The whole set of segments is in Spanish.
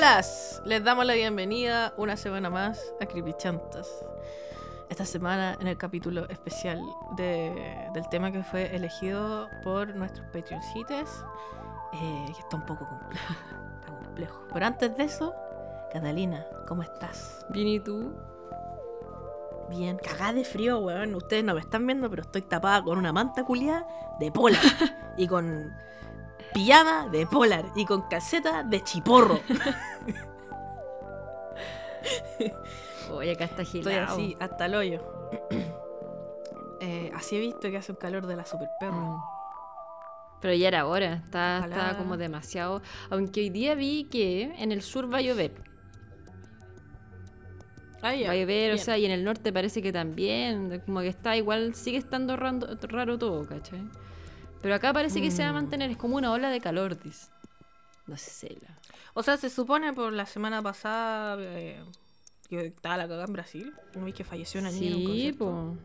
Hola, les damos la bienvenida una semana más a Creepy Chantas. Esta semana en el capítulo especial de- del tema que fue elegido por nuestros Patreoncites, eh, que está un poco complejo, está complejo. Pero antes de eso, Catalina, ¿cómo estás? Bien, ¿y tú? Bien, cagada de frío, weón. Ustedes no me están viendo, pero estoy tapada con una manta culiada de polar. y con pijama de polar. Y con calceta de chiporro. Oye, acá está Estoy gelado. así, hasta el hoyo. Eh, así he visto que hace un calor de la super perra. Mm. Pero ya era hora, está como demasiado. Aunque hoy día vi que en el sur va a llover. Ah. Va a llover, o sea, y en el norte parece que también. Como que está igual, sigue estando rando- raro todo, ¿cachai? Pero acá parece que se va a Mm. mantener, es como una ola de calor, dice. No sé. La... O sea, se supone por la semana pasada eh, que estaba la cagada en Brasil. ¿No vi que falleció una niña en un Sí, concierto? po.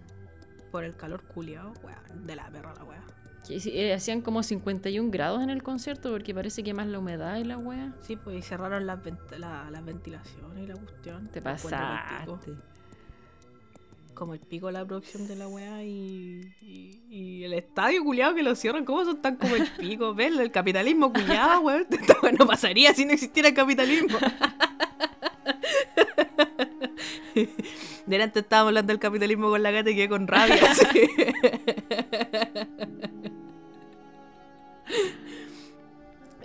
Por el calor culiado. Weón, de la perra la weá. Que sí, eh, hacían como 51 grados en el concierto porque parece que más la humedad y la wea. Sí, pues y cerraron las, vent- la- las ventilaciones y la cuestión. Te pasaste. Como el pico la producción de la weá y, y, el estadio culiado que lo cierran. ¿Cómo son tan como el pico? ¿Ves? El capitalismo culiado, weón. No pasaría si no existiera el capitalismo. Delante estábamos hablando del capitalismo con la gata y quedé con rabia.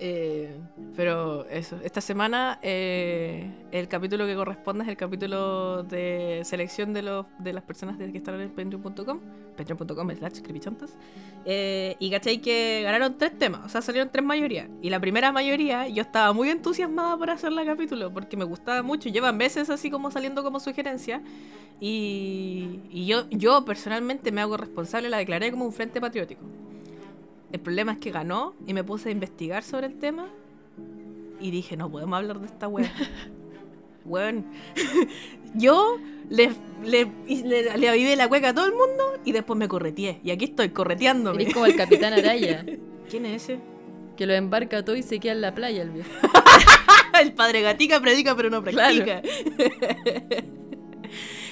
Eh, pero eso, esta semana eh, el capítulo que corresponde es el capítulo de selección de, los, de las personas que están en patreon.com, patreon.com slash creepychantas. Eh, y cachai que ganaron tres temas, o sea, salieron tres mayorías. Y la primera mayoría yo estaba muy entusiasmada por hacer la capítulo porque me gustaba mucho. Llevan meses así como saliendo como sugerencia. Y, y yo, yo personalmente me hago responsable, la declaré como un frente patriótico. El problema es que ganó y me puse a investigar sobre el tema y dije, no podemos hablar de esta wea. Weón, yo le, le, le, le avivé la cueca a todo el mundo y después me correteé. Y aquí estoy, correteándome. Eres como el capitán Araya, ¿Quién es ese? que lo embarca todo y se queda en la playa el viejo. el padre gatica predica pero no practica.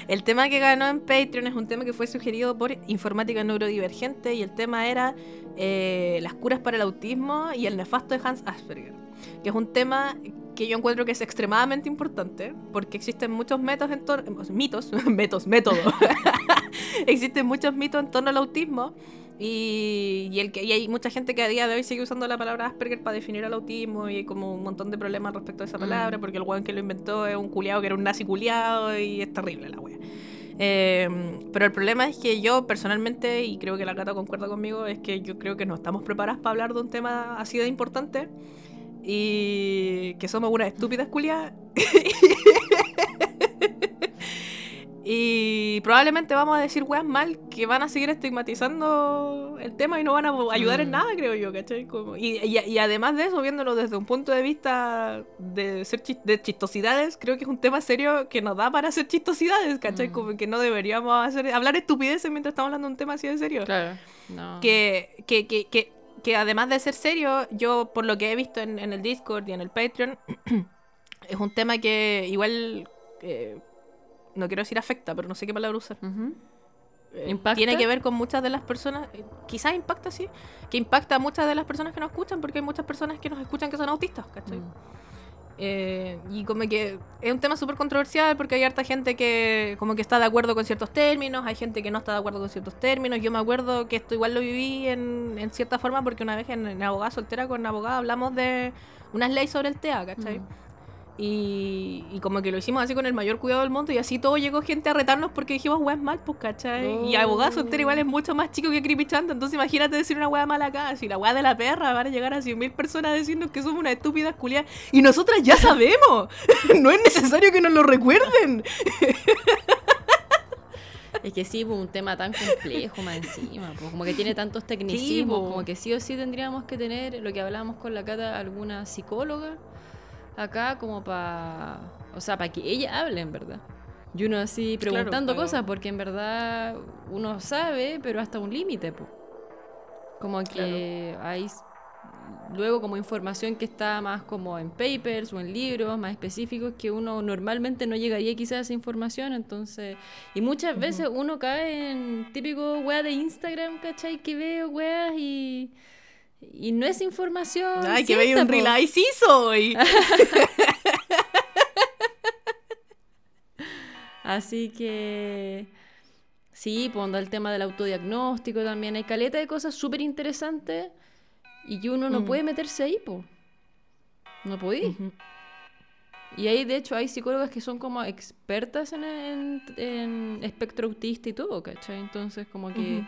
el tema que ganó en Patreon es un tema que fue sugerido por Informática Neurodivergente y el tema era eh, las curas para el autismo y el nefasto de Hans Asperger, que es un tema que yo encuentro que es extremadamente importante porque existen muchos métodos en torno mitos, métodos, métodos. existen muchos mitos en torno al autismo y, y el que, y hay mucha gente que a día de hoy sigue usando la palabra Asperger para definir al autismo y hay como un montón de problemas respecto a esa Mm. palabra porque el weón que lo inventó es un culiado que era un nazi culiado y es terrible la wea. Eh, pero el problema es que yo personalmente, y creo que la Cata concuerda conmigo, es que yo creo que no estamos preparadas para hablar de un tema así de importante y que somos unas estúpidas culiadas. Y probablemente vamos a decir weas mal que van a seguir estigmatizando el tema y no van a ayudar en Mm. nada, creo yo, ¿cachai? Como- y, y- y además de eso, viéndolo desde un punto de vista de ser chis- de chistosidades, creo que es un tema serio que nos da para hacer chistosidades, ¿cachai? Mm. Como que no deberíamos hacer, hablar estupideces mientras estamos hablando de un tema así de serio. Claro. No. Que, que, que, que, que además de ser serio, yo por lo que he visto en, en el Discord y en el Patreon, es un tema que igual, eh, no quiero decir afecta, pero no sé qué palabra usar. Eh, ¿Impacta? Tiene que ver con muchas de las personas, eh, quizás impacta sí, que impacta a muchas de las personas que nos escuchan, porque hay muchas personas que nos escuchan que son autistas, ¿cachai? Mm. Eh, y como que es un tema súper controversial porque hay harta gente que como que está de acuerdo con ciertos términos, hay gente que no está de acuerdo con ciertos términos. Yo me acuerdo que esto igual lo viví en, en cierta forma porque una vez en, Abogada Soltera con Abogada hablamos de unas leyes sobre el TEA, ¿cachai? Mm. Y, y como que lo hicimos así con el mayor cuidado del mundo y así todo llegó gente a retarnos porque dijimos weas mal, pues, ¿cachai? Y. Abogada Soltera igual es mucho más chico que Creepy Chanta, entonces imagínate decir una wea mala acá, si la wea de la perra van a llegar a 100.000 personas decirnos que somos unas estúpidas culiadas y nosotras ya sabemos, no es necesario que nos lo recuerden. Es que sí, pues, un tema tan complejo más encima, pues, como que tiene tantos tecnicismos, po. como que sí o sí tendríamos que tener, lo que hablábamos con la Cata, alguna psicóloga acá como para, o sea, para que ella hable en verdad. Y uno así Claro, preguntando cosas, porque en verdad uno sabe, pero hasta un límite, pues. Como que hay luego como información que está más como en papers o en libros más específicos que uno normalmente no llegaría quizás a esa información, entonces, y muchas veces uno cae en típico weá de Instagram, ¿cachai? Que veo weas y... Y no es información. Ay, que veía un po. reel. ¡Ay, sí soy! Así que sí, onda el tema del autodiagnóstico también. Hay caleta de cosas súper interesantes y que uno no Mm. puede meterse ahí, pues. No podí. Y ahí, de hecho, hay psicólogas que son como expertas en, en- en espectro autista y todo, ¿cachai? Entonces, como que.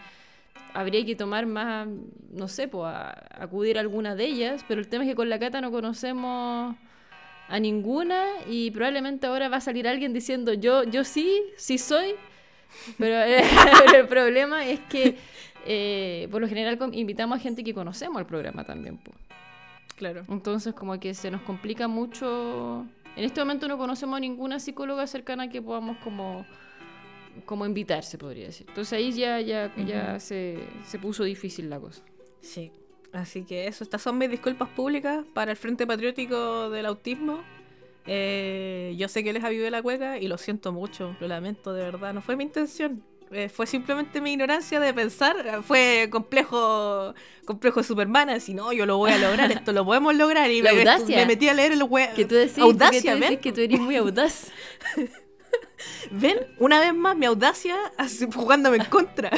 Habría que tomar más, no sé, pues a- acudir a alguna de ellas, pero el tema es que con la Cata no conocemos a ninguna y probablemente ahora va a salir alguien diciendo yo, yo sí, sí soy, pero, eh, pero el problema es que eh, por lo general invitamos a gente que conocemos al programa también. pues. Claro. Entonces como que se nos complica mucho. En este momento no conocemos a ninguna psicóloga cercana que podamos como, como invitar, se podría decir. Entonces ahí ya, ya, ya Ujú. se, se puso difícil la cosa. Sí. Así que eso, estas son mis disculpas públicas para el Frente Patriótico del Autismo. Eh, yo sé que les avivé la cueca y lo siento mucho, lo lamento de verdad, no fue mi intención. Eh, fue simplemente mi ignorancia de pensar, eh, fue complejo complejo Superman, así no, yo lo voy a lograr, esto lo podemos lograr y La me, audacia. me metí a leer el web. Que tú decís, que tú eres muy audaz. ¿Ven? Una vez más mi audacia jugándome en contra.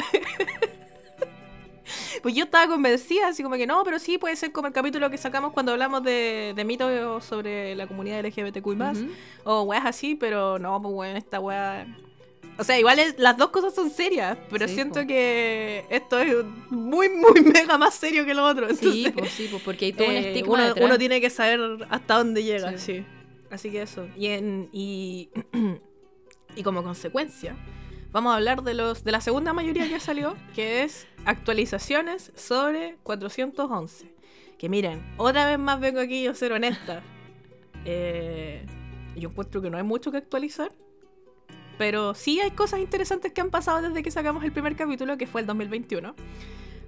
Pues yo estaba convencida, así como que no, pero sí puede ser como el capítulo que sacamos cuando hablamos de, de mitos sobre la comunidad LGBTQI, Ujú. o weas así, pero no, pues bueno, esta wea. O sea, igual es- las dos cosas son serias, pero Sí, siento po. que esto es muy, muy mega más serio que lo otro. Sí, pues sí, pues porque hay todo un eh, estigma uno, detrás. uno tiene que saber hasta dónde llega, Sí. sí. Así que eso. Y, en, y, y como consecuencia, vamos a hablar de los de la segunda mayoría que salió, que es actualizaciones sobre 411. Que miren, otra vez más vengo aquí yo a ser honesta. Eh, yo encuentro que no hay mucho que actualizar. Pero sí hay cosas interesantes que han pasado desde que sacamos el primer capítulo, que fue el 2021.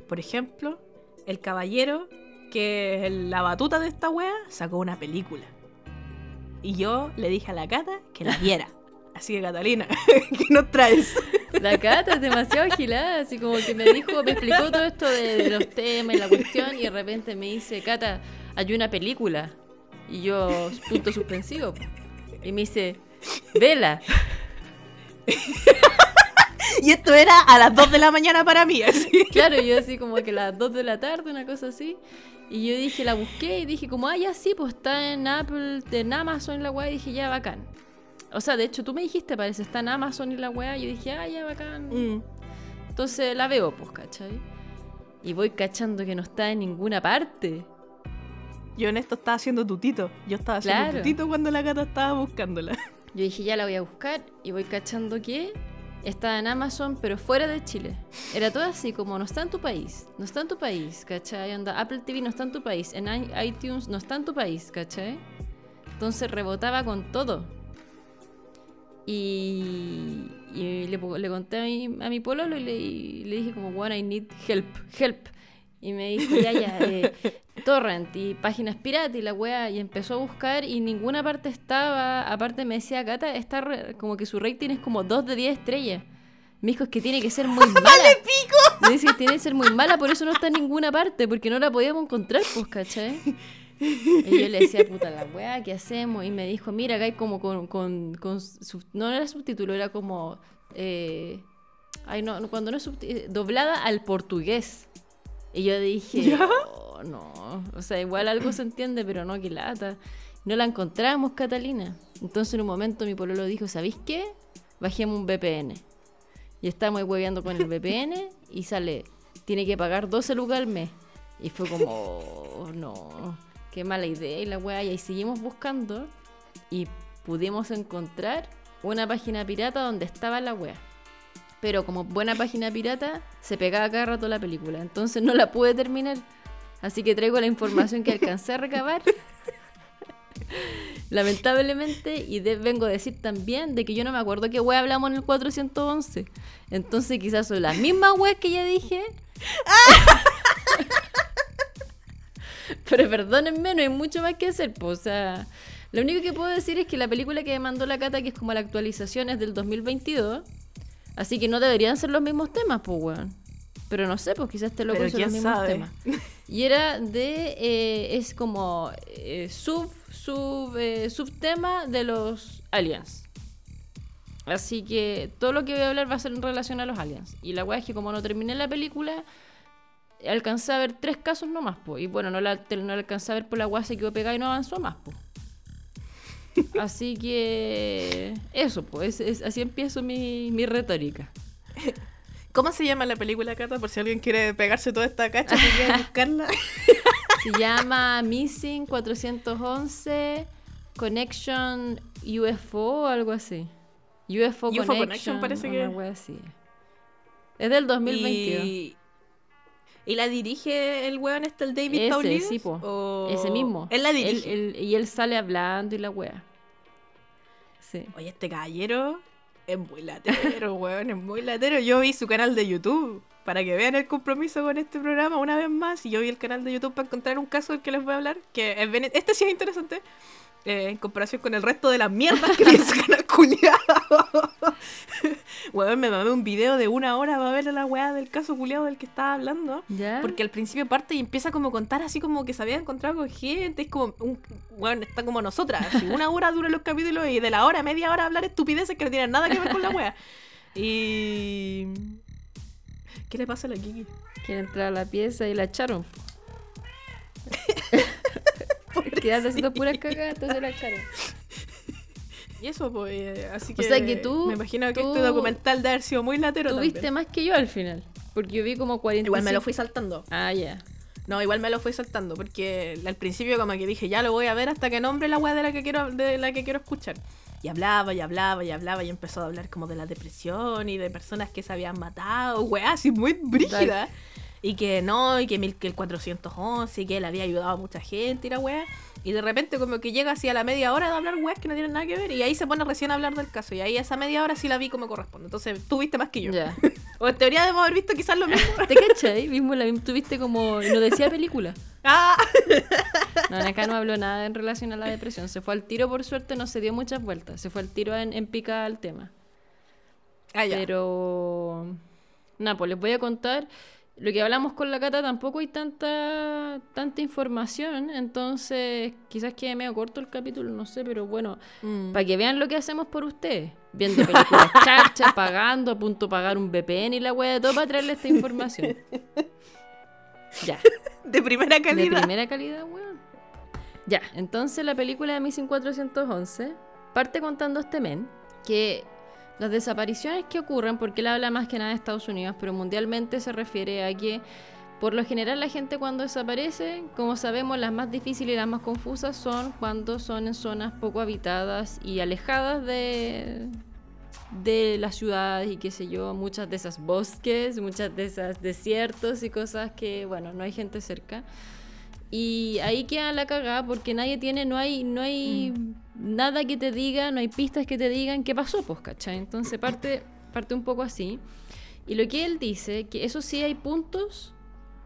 Por ejemplo, el caballero, que es la batuta de esta wea, sacó una película. Y yo le dije a la Cata que la viera. Así que Catalina, ¿qué nos traes? La Cata es demasiado agilada, así como que me dijo, me explicó todo esto de, de los temas y la cuestión, y de repente me dice, Cata, hay una película. Y yo, punto suspensivo. Y me dice, vela. Y esto era a las 2 de la mañana para mí, así. Claro, yo así como que las 2 de la tarde, una cosa así. Y yo dije, la busqué y dije, como, ah, ya sí, pues está en Apple, en Amazon la weá. Y dije, ya, bacán. O sea, de hecho, tú me dijiste, parece, está en Amazon y la weá. Y yo dije, ah, ya, bacán. Mm. Entonces la veo, pues, ¿cachai? Y voy cachando que no está en ninguna parte. Yo en esto estaba haciendo tutito. Yo estaba haciendo Claro. tutito cuando la Cata estaba buscándola. Yo dije, ya la voy a buscar y voy cachando que está en Amazon, pero fuera de Chile. Era todo así, como no está en tu país, no está en tu país, ¿cachai? Onda, Apple TV no está en tu país, en iTunes no está en tu país, ¿cachai? Entonces rebotaba con todo. Y, y le, le conté a mi, a mi pololo y le, y le dije como, bueno, I need help, help. Y me dijo, ya, ya, eh, torrent y páginas pirata y la weá. Y empezó a buscar y ninguna parte estaba. Aparte me decía, Cata, está re- como que su rating es como 2 de 10 estrellas. Me dijo, es que tiene que ser muy mala. Me dice tiene que ser muy mala, por eso no está en ninguna parte, porque no la podíamos encontrar, pues, ¿cachai? Y yo le decía, puta la weá, ¿qué hacemos? Y me dijo, mira, acá hay como con, con, con sub- no era subtítulo, era como, eh, ay, no, cuando no es subti- eh, doblada al portugués. Y yo dije, oh, no, o sea, igual algo se entiende, pero no, que lata. No la encontramos, Catalina. Entonces en un momento mi pololo dijo, ¿sabéis qué? Bajemos un VPN. Y estamos ahí hueveando con el VPN y sale, tiene que pagar 12 lucas al mes. Y fue como, oh, no, qué mala idea. Y la weá, y ahí seguimos buscando y pudimos encontrar una página pirata donde estaba la weá. Pero como buena página pirata, se pegaba cada rato la película. Entonces no la pude terminar. Así que traigo la información que alcancé a recabar. Lamentablemente, y vengo a decir también de que yo no me acuerdo qué wea hablamos en el 411. Entonces quizás son las mismas weas que ya dije. Pero perdónenme, no hay mucho más que hacer, pues, o sea... Lo único que puedo decir es que la película que me mandó la Cata, que es como la actualización, es del 2022. Así que no deberían ser los mismos temas, pues, weón. Pero no sé, pues quizás te lo Pero los mismos sabe. temas. Y era de. eh, es como. eh, sub. Sub. eh, subtema de los aliens. Así que todo lo que voy a hablar va a ser en relación a los aliens. Y la weá es que como no terminé la película, alcancé a ver tres casos nomás, pues. Y bueno, no la, no la alcancé a ver por la weá se quedó pegada y no avanzó más, pues. Así que. Eso, pues. es- es- así empiezo mi, mi retórica. ¿Cómo se llama la película, Cata? Por si alguien quiere pegarse toda esta cacha y quiere buscarla. Se llama Missing 411 Connection UFO o algo así. UFO, UFO Connection, Connection parece que- así. Es del 2022. Y... ¿Y la dirige el weón este, el David Ese, Paulides? sí, po. ¿O- Ese mismo. Él la dirige. Él- él- y él sale hablando y la wea. Sí. Oye, este caballero es muy latero, weón, es muy latero. Yo vi su canal de YouTube para que vean el compromiso con este programa una vez más. Y yo vi el canal de YouTube para encontrar un caso del que les voy a hablar. Que es bene- este sí es interesante. eh, en comparación con el resto de las mierdas que vi en su canal culiado. Weón, me mamé un video de una hora para ver a la weá del caso culiado del que estaba hablando. ¿Ya? Porque al principio parte y empieza como a contar así como que se había encontrado con gente, es como un bueno, está como nosotras, así, una hora duran los capítulos y de la hora, media hora hablar estupideces que no tienen nada que ver con la wea. Y ¿qué le pasa a la Kiki? Quiere entrar a la pieza y la echaron. Porque anda haciendo puras cagadas, entonces la echaron. Y eso, pues, eh, así O que, sea que tú- me imagino que tú- este documental de haber sido muy latero Tú también. viste más que yo al final. Porque yo vi como 40. Igual me lo fui saltando. Ah, ya. No, igual me lo fui saltando porque al principio como que dije, ya lo voy a ver hasta que nombre la weá de la que quiero de la que quiero escuchar. Y hablaba y hablaba y hablaba y empezó a hablar como de la depresión y de personas que se habían matado, weá, así muy brígida. Y que no, y que, mil, que el 411, y que él había ayudado a mucha gente y la weá. Y de repente como que llega así a la media hora de hablar weas que no tienen nada que ver y ahí se pone recién a hablar del caso. Y ahí esa media hora sí la vi como corresponde. Entonces tú viste más que yo. O en teoría debemos haber visto quizás lo mismo. ¿Te cachai? Mismo la tuviste como. No decía película. ¡Ah! No, acá no habló nada en relación a la depresión. Se fue al tiro, por suerte, no se dio muchas vueltas. Se fue al tiro en, en pica al tema. Ah, ya. Pero. Nada, pues les voy a contar. Lo que hablamos con la Cata tampoco hay tanta tanta información, entonces quizás quede medio corto el capítulo, no sé, pero bueno, Mm. para que vean lo que hacemos por ustedes, viendo películas charchas, pagando, a punto de pagar un VPN y la wea de todo para traerle esta información. Ya. De primera De calidad. primera calidad, weón. Ya, entonces la película de Missing 411 parte contando este men que las desapariciones que ocurren, porque él habla más que nada de Estados Unidos, pero mundialmente se refiere a que por lo general la gente cuando desaparece, como sabemos, las más difíciles y las más confusas son cuando son en zonas poco habitadas y alejadas de, de las ciudades y qué sé yo, muchas de esas bosques, muchas de esas desiertos y cosas que, bueno, no hay gente cerca. Y ahí queda la cagada porque nadie tiene, no hay, no hay nada que te diga, no hay pistas que te digan qué pasó, pues, ¿cachai? Entonces parte, parte un poco así. Y lo que él dice, que eso sí hay puntos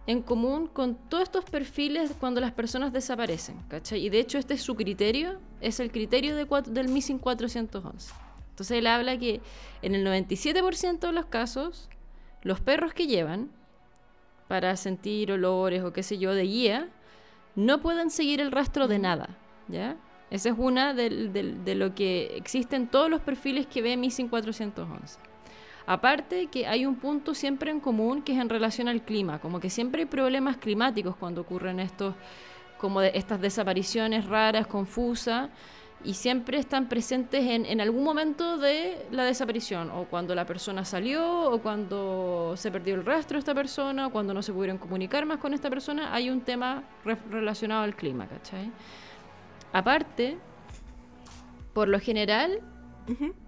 en común con todos estos perfiles cuando las personas desaparecen, ¿cachai? Y de hecho este es su criterio, es el criterio de cuat- del Missing 411. Entonces él habla que en el 97% de los casos, los perros que llevan para sentir olores o qué sé yo de guía, no pueden seguir el rastro de nada, ¿ya? Esa es una de lo que existe en todos los perfiles que ve Missing 411. Aparte que hay un punto siempre en común que es en relación al clima, como que siempre hay problemas climáticos cuando ocurren estos, como de estas desapariciones raras, confusas, y siempre están presentes en, en algún momento de la desaparición, o cuando la persona salió, o cuando se perdió el rastro de esta persona, o cuando no se pudieron comunicar más con esta persona, hay un tema re- relacionado al clima, ¿cachai? Aparte, por lo general.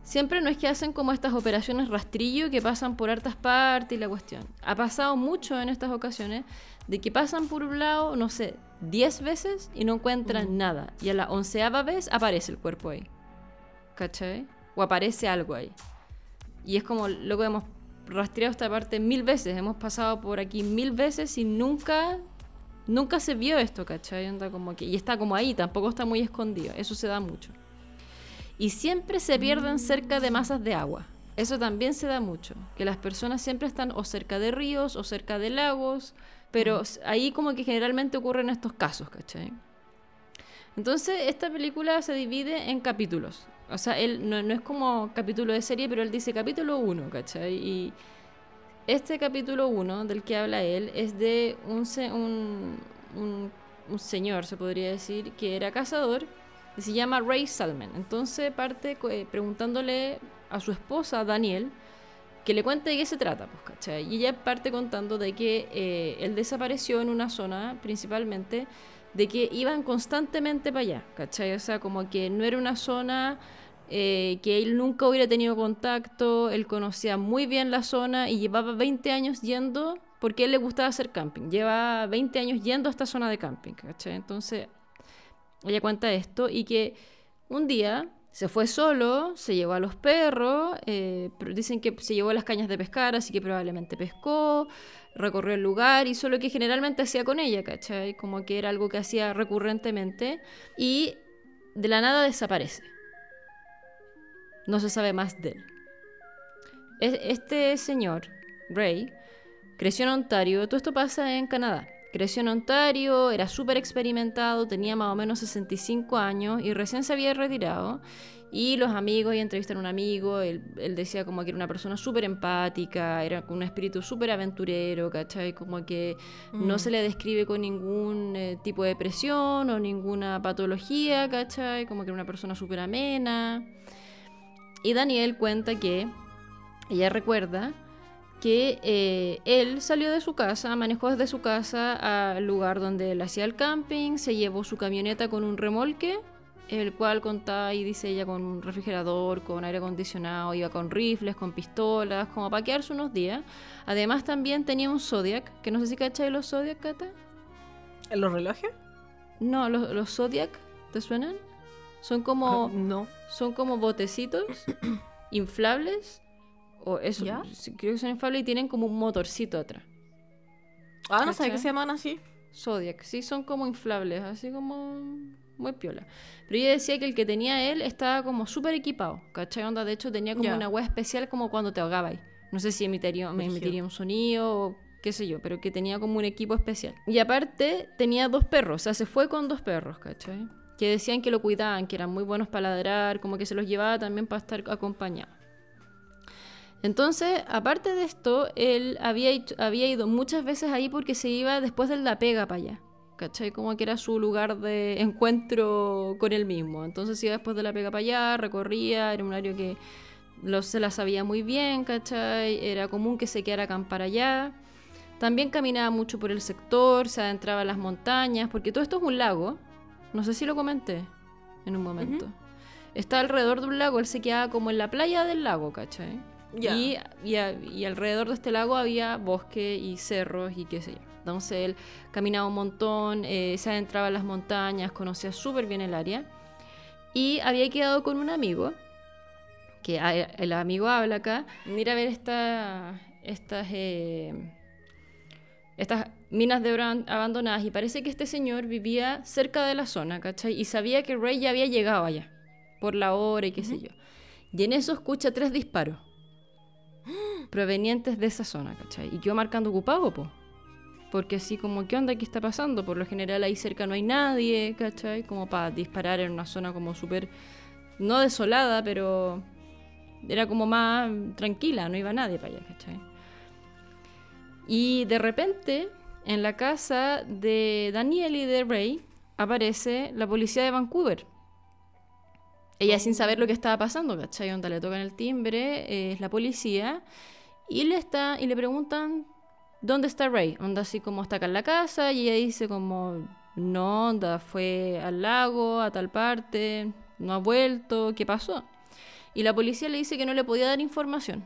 Siempre no es que hacen como estas operaciones rastrillo que pasan por hartas partes y la cuestión. Ha pasado mucho en estas ocasiones de que pasan por un lado, no sé, 10 veces y no encuentran nada. Y a la onceava vez aparece el cuerpo ahí. ¿Cachai? O aparece algo ahí. Y es como, luego hemos rastreado esta parte mil veces. Hemos pasado por aquí mil veces y nunca Nunca se vio esto, ¿cachai? Anda como que, y está como ahí, tampoco está muy escondido. Eso se da mucho. Y siempre se pierden cerca de masas de agua. Eso también se da mucho. Que las personas siempre están o cerca de ríos o cerca de lagos. Pero ahí como que generalmente ocurren estos casos, ¿cachai? Entonces, esta película se divide en capítulos. O sea, él no, no es como capítulo de serie, pero él dice capítulo 1, ¿cachai? Y este capítulo 1 del que habla él es de un, un, un, señor, se podría decir, que era cazador y se llama Ray Salman. Entonces parte eh, preguntándole a su esposa, Daniel, que le cuente de qué se trata, pues, ¿cachai? Y ella parte contando de que eh, él desapareció en una zona, principalmente, de que iban constantemente para allá, ¿cachai? O sea, como que no era una zona eh, que él nunca hubiera tenido contacto, él conocía muy bien la zona y llevaba 20 años yendo, porque a él le gustaba hacer camping, lleva 20 años yendo a esta zona de camping, ¿cachai? Entonces, ella cuenta esto y que un día se fue solo, se llevó a los perros, eh, dicen que se llevó las cañas de pescar, así que probablemente pescó, recorrió el lugar, hizo lo que generalmente hacía con ella, ¿cachai? Como que era algo que hacía recurrentemente, y de la nada desaparece. No se sabe más de él. Este señor, Ray, creció en Ontario, todo esto pasa en Canadá. Creció en Ontario, era súper experimentado, tenía más o menos 65 años y recién se había retirado. Y los amigos, y entrevistaron a un amigo, él, decía como que era una persona súper empática, era con un espíritu súper aventurero, ¿cachai? Como que no mm. se le describe con ningún eh, tipo de depresión o ninguna patología, ¿cachai? Como que era una persona súper amena. Y Daniel cuenta que ella recuerda que eh, él salió de su casa, manejó desde su casa al lugar donde él hacía el camping, se llevó su camioneta con un remolque, el cual contaba y dice ella con un refrigerador, con aire acondicionado, iba con rifles, con pistolas, como para quedarse unos días. Además también tenía un Zodiac, que no sé si cachai los Zodiac, Cata. ¿Los relojes? No, los, los Zodiac, ¿te suenan? Son como. Ah, no. Son como botecitos inflables o eso, creo que son inflables y tienen como un motorcito atrás. Ah, no sé qué se llaman así. Zodiac, sí, son como inflables, así como muy piola. Pero ella decía que el que tenía él estaba como súper equipado, ¿cachai? Onda, de hecho tenía como una web especial como cuando te ahogabas. No sé si emitiría, me emitiría un sonido o qué sé yo, pero que tenía como un equipo especial. Y aparte tenía dos perros, o sea, se fue con dos perros, ¿cachai? Que decían que lo cuidaban, que eran muy buenos para ladrar, como que se los llevaba también para estar acompañado. Entonces, aparte de esto, él había, había ido muchas veces ahí porque se iba después de la pega para allá. ¿Cachai? Como que era su lugar de encuentro con él mismo. Entonces iba después de la pega para allá, recorría, era un área que lo, se la sabía muy bien, ¿cachai? Era común que se quedara a acampar allá. También caminaba mucho por el sector, se adentraba en las montañas, porque todo esto es un lago. No sé si lo comenté en un momento. Está alrededor de un lago, él se quedaba como en la playa del lago, ¿cachai? Y, y, alrededor de este lago había bosque y cerros y qué sé yo. Entonces él caminaba un montón, eh, se adentraba en las montañas, conocía súper bien el área. Y había quedado con un amigo, que el amigo habla acá, mira a ver esta, estas, eh, estas minas de oro abandonadas. Y parece que este señor vivía cerca de la zona, ¿cachai? Y sabía que Rey ya había llegado allá, por la hora y qué sé yo. Y en eso escucha tres disparos provenientes de esa zona, ¿cachai? Y quedó marcando ocupado, po. Porque así como, ¿qué onda? ¿Qué está pasando? Por lo general ahí cerca no hay nadie, ¿cachai? Como para disparar en una zona como súper, no desolada, pero era como más tranquila, no iba nadie para allá, ¿cachai? Y de repente, en la casa de Daniel y de Ray, aparece la policía de Vancouver. Ella sin saber lo que estaba pasando, ¿cachai? Onda le tocan el timbre, es la policía, y le, está, y le preguntan, ¿dónde está Ray? Onda así como está acá en la casa, y ella dice como, no, onda, fue al lago, a tal parte, no ha vuelto, ¿qué pasó? Y la policía le dice que no le podía dar información.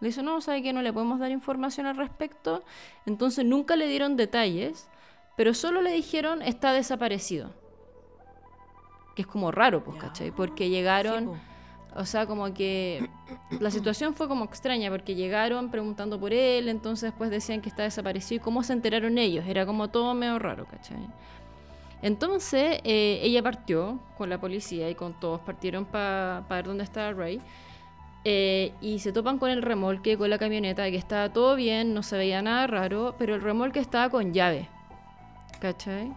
Le dice, no, sabe que no le podemos dar información al respecto. Entonces nunca le dieron detalles, pero solo le dijeron está desaparecido que es como raro, pues, ¿cachai? Porque llegaron O sea, como que la situación fue como extraña porque llegaron preguntando por él, entonces después decían que está desaparecido y cómo se enteraron ellos. Era como todo medio raro, ¿cachai? Entonces eh, ella partió con la policía y con todos, partieron para ver dónde estaba Ray. Eh, y se topan con el remolque, con la camioneta, que estaba todo bien, no se veía nada raro, pero el remolque estaba con llave, ¿cachai?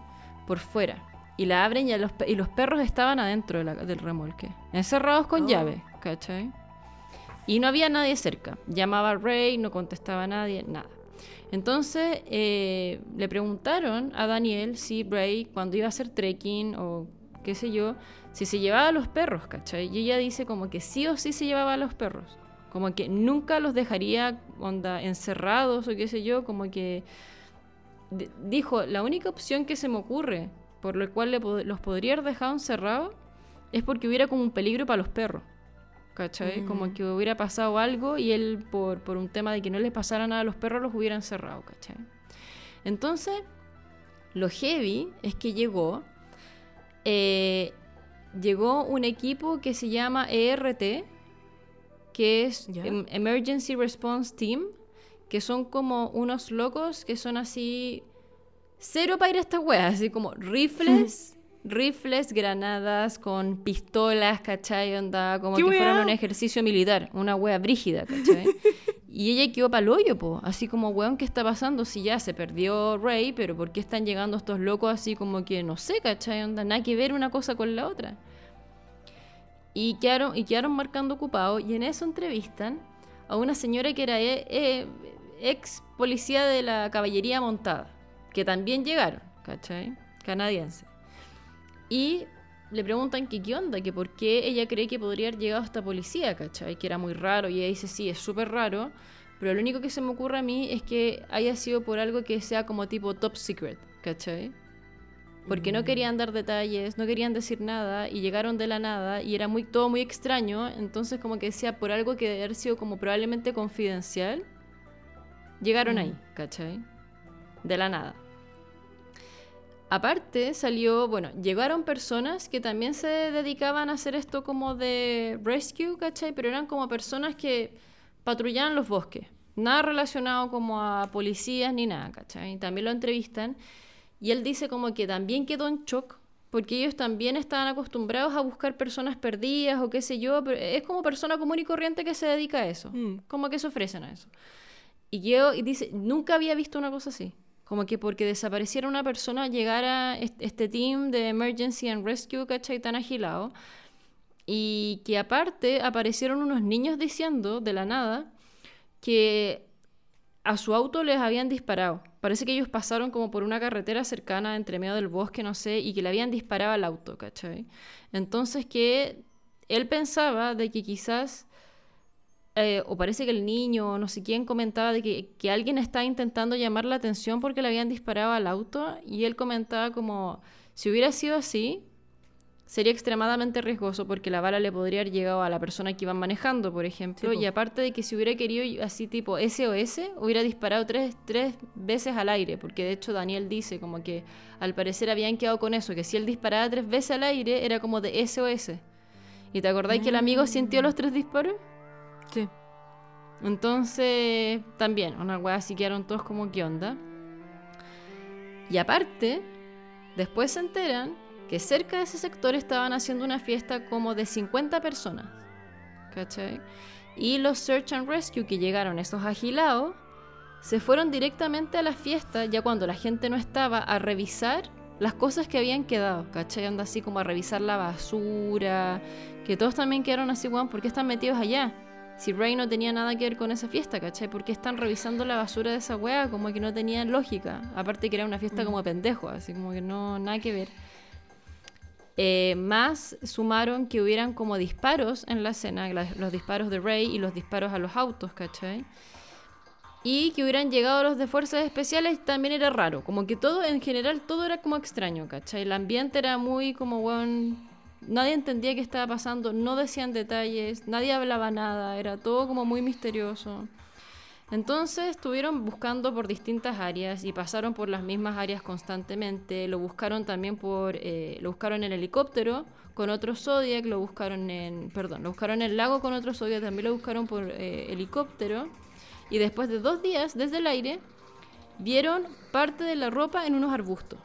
Por fuera. Y la abren y los, y los perros estaban adentro del remolque, encerrados con oh. llave, ¿cachai? Y no había nadie cerca. Llamaba a Ray, no contestaba a nadie, nada. Entonces eh, le preguntaron a Daniel si Ray, cuando iba a hacer trekking o qué sé yo, si se llevaba a los perros, ¿cachai? Y ella dice como que sí o sí se llevaba a los perros. Como que nunca los dejaría onda encerrados o qué sé yo, como que dijo, la única opción que se me ocurre por lo cual los podría haber dejado encerrados es porque hubiera como un peligro para los perros. ¿Cachai? Como que hubiera pasado algo y él, por, por, un tema de que no les pasara nada a los perros, los hubiera encerrado, ¿cachai? Entonces, lo heavy es que llegó eh, llegó un equipo que se llama ERT, que es em, Emergency Response Team, que son como unos locos que son así cero para ir a esta wea, así como rifles, rifles, granadas con pistolas, ¿cachai? Onda, como que fueran un ejercicio militar, una wea brígida, ¿cachai? y ella quedó para el hoyo, po, así como, weón, ¿qué está pasando? Si ya se perdió Rey, pero ¿por qué están llegando estos locos así como que, no sé, ¿cachai? Onda, nada que ver una cosa con la otra. Y quedaron, y quedaron marcando ocupado y en eso entrevistan a una señora que era eh, eh, ex policía de la caballería montada que también llegaron, ¿cachai? Canadiense. Y le preguntan que qué onda, que por qué ella cree que podría haber llegado esta policía, ¿cachai? Que era muy raro. Y ella dice, sí, es súper raro. Pero lo único que se me ocurre a mí es que haya sido por algo que sea como tipo top secret, ¿cachai? Porque no mm. querían dar detalles, no querían decir nada y llegaron de la nada y era muy, todo muy extraño. Entonces como que decía por algo que debe haber sido como probablemente confidencial, llegaron ahí, mm. ¿cachai? De la nada. Aparte salió, bueno, llegaron personas que también se dedicaban a hacer esto como de rescue, ¿cachai? Pero eran como personas que patrullaban los bosques. Nada relacionado como a policías ni nada, ¿cachai? También lo entrevistan. Y él dice como que también quedó en shock porque ellos también estaban acostumbrados a buscar personas perdidas o qué sé yo, pero es como persona común y corriente que se dedica a eso, mm. como que se ofrecen a eso. Y yo y dice, nunca había visto una cosa así. Como que porque desapareciera una persona llegara este team de Emergency and Rescue, ¿cachai? Tan agilado. Y que aparte aparecieron unos niños diciendo de la nada que a su auto les habían disparado. Parece que ellos pasaron como por una carretera cercana entre medio del bosque, no sé, y que le habían disparado al auto, ¿cachai? Entonces que él pensaba de que quizás eh, o parece que el niño, no sé quién, comentaba de que, alguien estaba intentando llamar la atención porque le habían disparado al auto y él comentaba como, si hubiera sido así, sería extremadamente riesgoso porque la bala le podría haber llegado a la persona que iban manejando, por ejemplo, y aparte de que si hubiera querido así tipo SOS, hubiera disparado tres, tres veces al aire, porque de hecho Daniel dice como que al parecer habían quedado con eso, que si él disparaba tres veces al aire era como de SOS. ¿Y te acordáis que el amigo sintió los tres disparos? Entonces, también, una weá así quedaron todos como, ¿qué onda? Y aparte, después se enteran que cerca de ese sector estaban haciendo una fiesta como de 50 personas. ¿Cachai? Y los Search and Rescue que llegaron, esos agilados, se fueron directamente a la fiesta, ya cuando la gente no estaba, a revisar las cosas que habían quedado, ¿cachai? Anda así como a revisar la basura, que todos también quedaron así, weón, ¿por qué están metidos allá? Si Rey no tenía nada que ver con esa fiesta, ¿cachai? ¿Por qué están revisando la basura de esa wea? Como que no tenía lógica. Aparte que era una fiesta mm. como pendejo, así como que no, nada que ver. Eh, más sumaron que hubieran como disparos en la escena, los disparos de Rey y los disparos a los autos, ¿cachai? Y que hubieran llegado los de fuerzas especiales también era raro. Como que todo, en general, todo era como extraño, ¿cachai? El ambiente era muy como, weón, nadie entendía qué estaba pasando, no decían detalles, nadie hablaba nada, era todo como muy misterioso. Entonces estuvieron buscando por distintas áreas y pasaron por las mismas áreas constantemente. Lo buscaron también por, eh, lo buscaron en helicóptero con otro Zodiac, lo buscaron en, perdón, lo buscaron en el lago con otro Zodiac, también lo buscaron por eh, helicóptero. Y después de dos días desde el aire, vieron parte de la ropa en unos arbustos.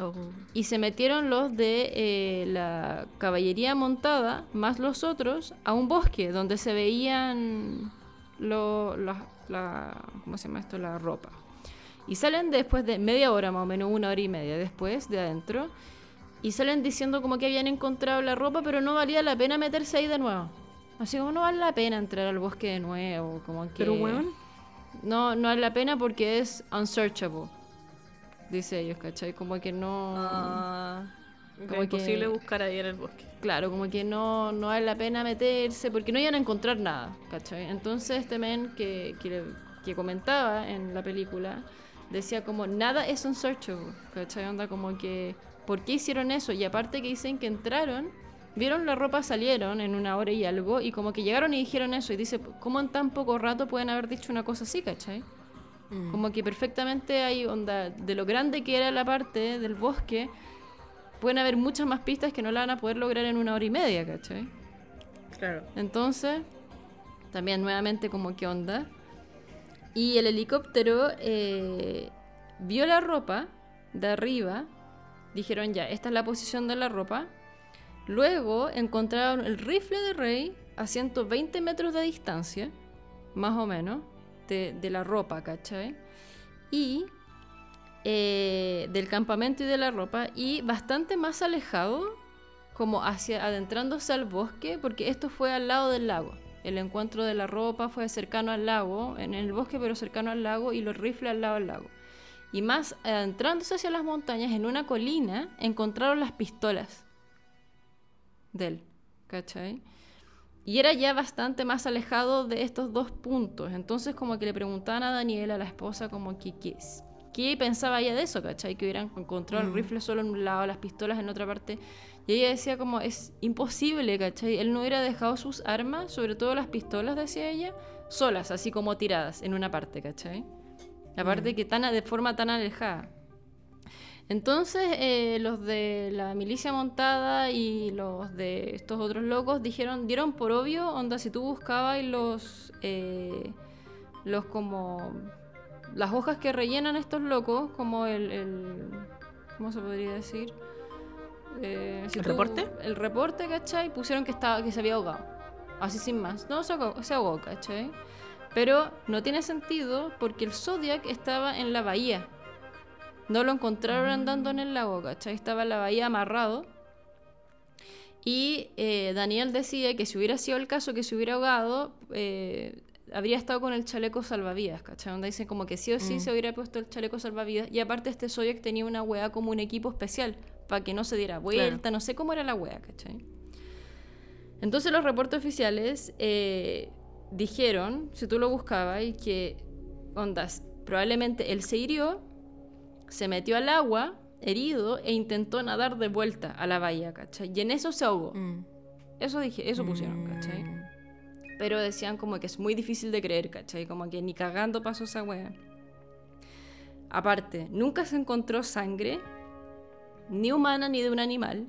Oh. Y se metieron los de eh, la caballería montada, más los otros, a un bosque donde se veían lo, la, la- ¿cómo se llama esto? La ropa. Y salen después de media hora, más o menos una hora y media después de adentro. Y salen diciendo como que habían encontrado la ropa, pero no valía la pena meterse ahí de nuevo. Así como no vale la pena entrar al bosque de nuevo. Como que... Pero weón. No, no vale la pena porque es unsearchable. Dice ellos, ¿cachai? Como que no... Ah, Como como imposible buscar ahí en el bosque. Claro, como que no, no vale la pena meterse porque no iban a encontrar nada, ¿cachai? Entonces este men que, que, que comentaba en la película decía como nada es unsearchable, ¿cachai? Onda como que, ¿por qué hicieron eso? Y aparte que dicen que entraron, vieron la ropa, salieron en una hora y algo y como que llegaron y dijeron eso y dice, ¿cómo en tan poco rato pueden haber dicho una cosa así, ¿cachai? Mm. Como que perfectamente hay onda de lo grande que era la parte del bosque. Pueden haber muchas más pistas que no la van a poder lograr en una hora y media, ¿cachai? Claro. Entonces, también nuevamente como qué onda. Y el helicóptero eh, vio la ropa de arriba. Dijeron ya, esta es la posición de la ropa. Luego encontraron el rifle de Rey a 120 metros de distancia, más o menos, de, la ropa, ¿cachai? Y eh, del campamento y de la ropa, y bastante más alejado, como hacia adentrándose al bosque, porque esto fue al lado del lago. El encuentro de la ropa fue cercano al lago, en el bosque, pero cercano al lago, y los rifles al lado del lago. Y más adentrándose hacia las montañas, en una colina, encontraron las pistolas de él, ¿cachai? Y era ya bastante más alejado de estos dos puntos. Entonces como que le preguntaban a Daniela, a la esposa, como que qué, qué pensaba ella de eso, ¿cachai? Que hubieran encontrado el Mm. rifle solo en un lado, las pistolas en otra parte. Y ella decía como, es imposible, ¿cachai? Él no hubiera dejado sus armas, sobre todo las pistolas, decía ella, solas, así como tiradas en una parte, ¿cachai? Aparte que tan, de forma tan alejada. Entonces, eh, los de la milicia montada y los de estos otros locos dijeron, dieron por obvio, onda, si tú buscabas los, eh, los como, las hojas que rellenan estos locos, como el, el- ¿cómo se podría decir? Eh, si ¿El tú- reporte? El reporte, ¿cachai? Pusieron que, estaba, que se había ahogado. Así sin más. No, se ahogó, se ahogó, ¿cachai? Pero no tiene sentido porque el Zodiac estaba en la bahía. No lo encontraron andando en el lago, ¿cachai? Estaba en la bahía amarrado. Y eh, Daniel decía que si hubiera sido el caso que se hubiera ahogado, eh, habría estado con el chaleco salvavidas, ¿cachai? Donde dicen como que sí o sí Mm. se hubiera puesto el chaleco salvavidas. Y aparte este Zodiac tenía una wea como un equipo especial, para que no se diera vuelta, no sé cómo era la wea, ¿cachai? Entonces los reportes oficiales eh, dijeron, si tú lo buscabas, y que, ondas, probablemente él se hirió, se metió al agua, herido, e intentó nadar de vuelta a la bahía, ¿cachai? Y en eso se ahogó. Mm. Eso dije, eso pusieron, ¿cachai? Mm. Pero decían como que es muy difícil de creer, ¿cachai? Como que ni cagando pasó esa wea. Aparte, nunca se encontró sangre, ni humana ni de un animal.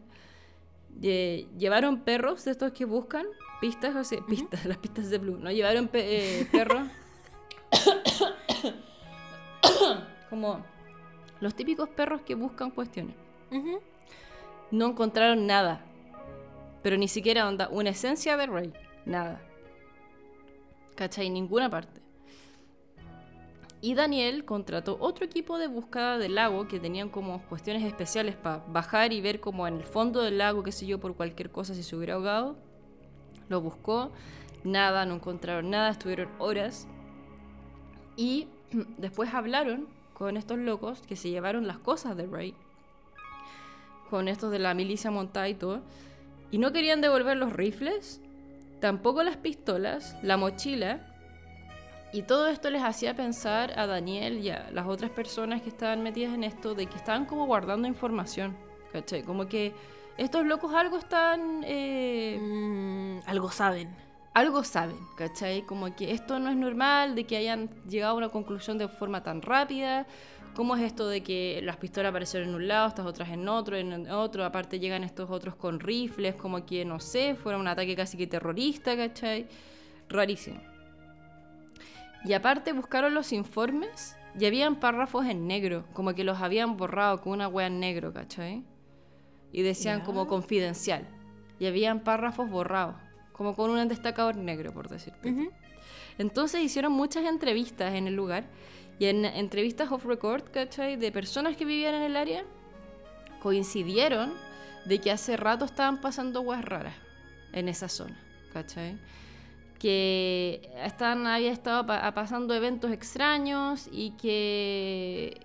Lle- llevaron perros de estos que buscan pistas, o sea, pistas, las pistas de Blue, ¿no? Llevaron pe- eh, perros. como los típicos perros que buscan cuestiones. No encontraron nada. Pero ni siquiera onda, una esencia de Rey. Nada. ¿Cachai? Ninguna parte. Y Daniel contrató otro equipo de búsqueda del lago que tenían como cuestiones especiales para bajar y ver como en el fondo del lago, qué sé yo, por cualquier cosa si se hubiera ahogado. Lo buscó, nada, no encontraron nada, estuvieron horas. Y después hablaron con estos locos que se llevaron las cosas de Ray con estos de la milicia montada y todo, y no querían devolver los rifles, tampoco las pistolas, la mochila, y todo esto les hacía pensar a Daniel y a las otras personas que estaban metidas en esto de que estaban como guardando información, ¿cachai? Como que estos locos algo están... eh, Mm, algo saben. Algo saben, ¿cachai? Como que esto no es normal, de que hayan llegado a una conclusión de forma tan rápida. ¿Cómo es esto de que las pistolas aparecieron en un lado, estas otras en otro, en otro? Aparte llegan estos otros con rifles, como que, no sé, fuera un ataque casi que terrorista, ¿cachai? Rarísimo. Y aparte buscaron los informes y habían párrafos en negro, como que los habían borrado con una wea en negro, ¿cachai? Y decían como confidencial. Y habían párrafos borrados, como con un destacador negro, por decirte. Ujú. Entonces hicieron muchas entrevistas en el lugar. Y en entrevistas off record, ¿cachai? De personas que vivían en el área, coincidieron de que hace rato estaban pasando weas raras en esa zona, ¿cachai? Que estaban, había estado pa- pasando eventos extraños y que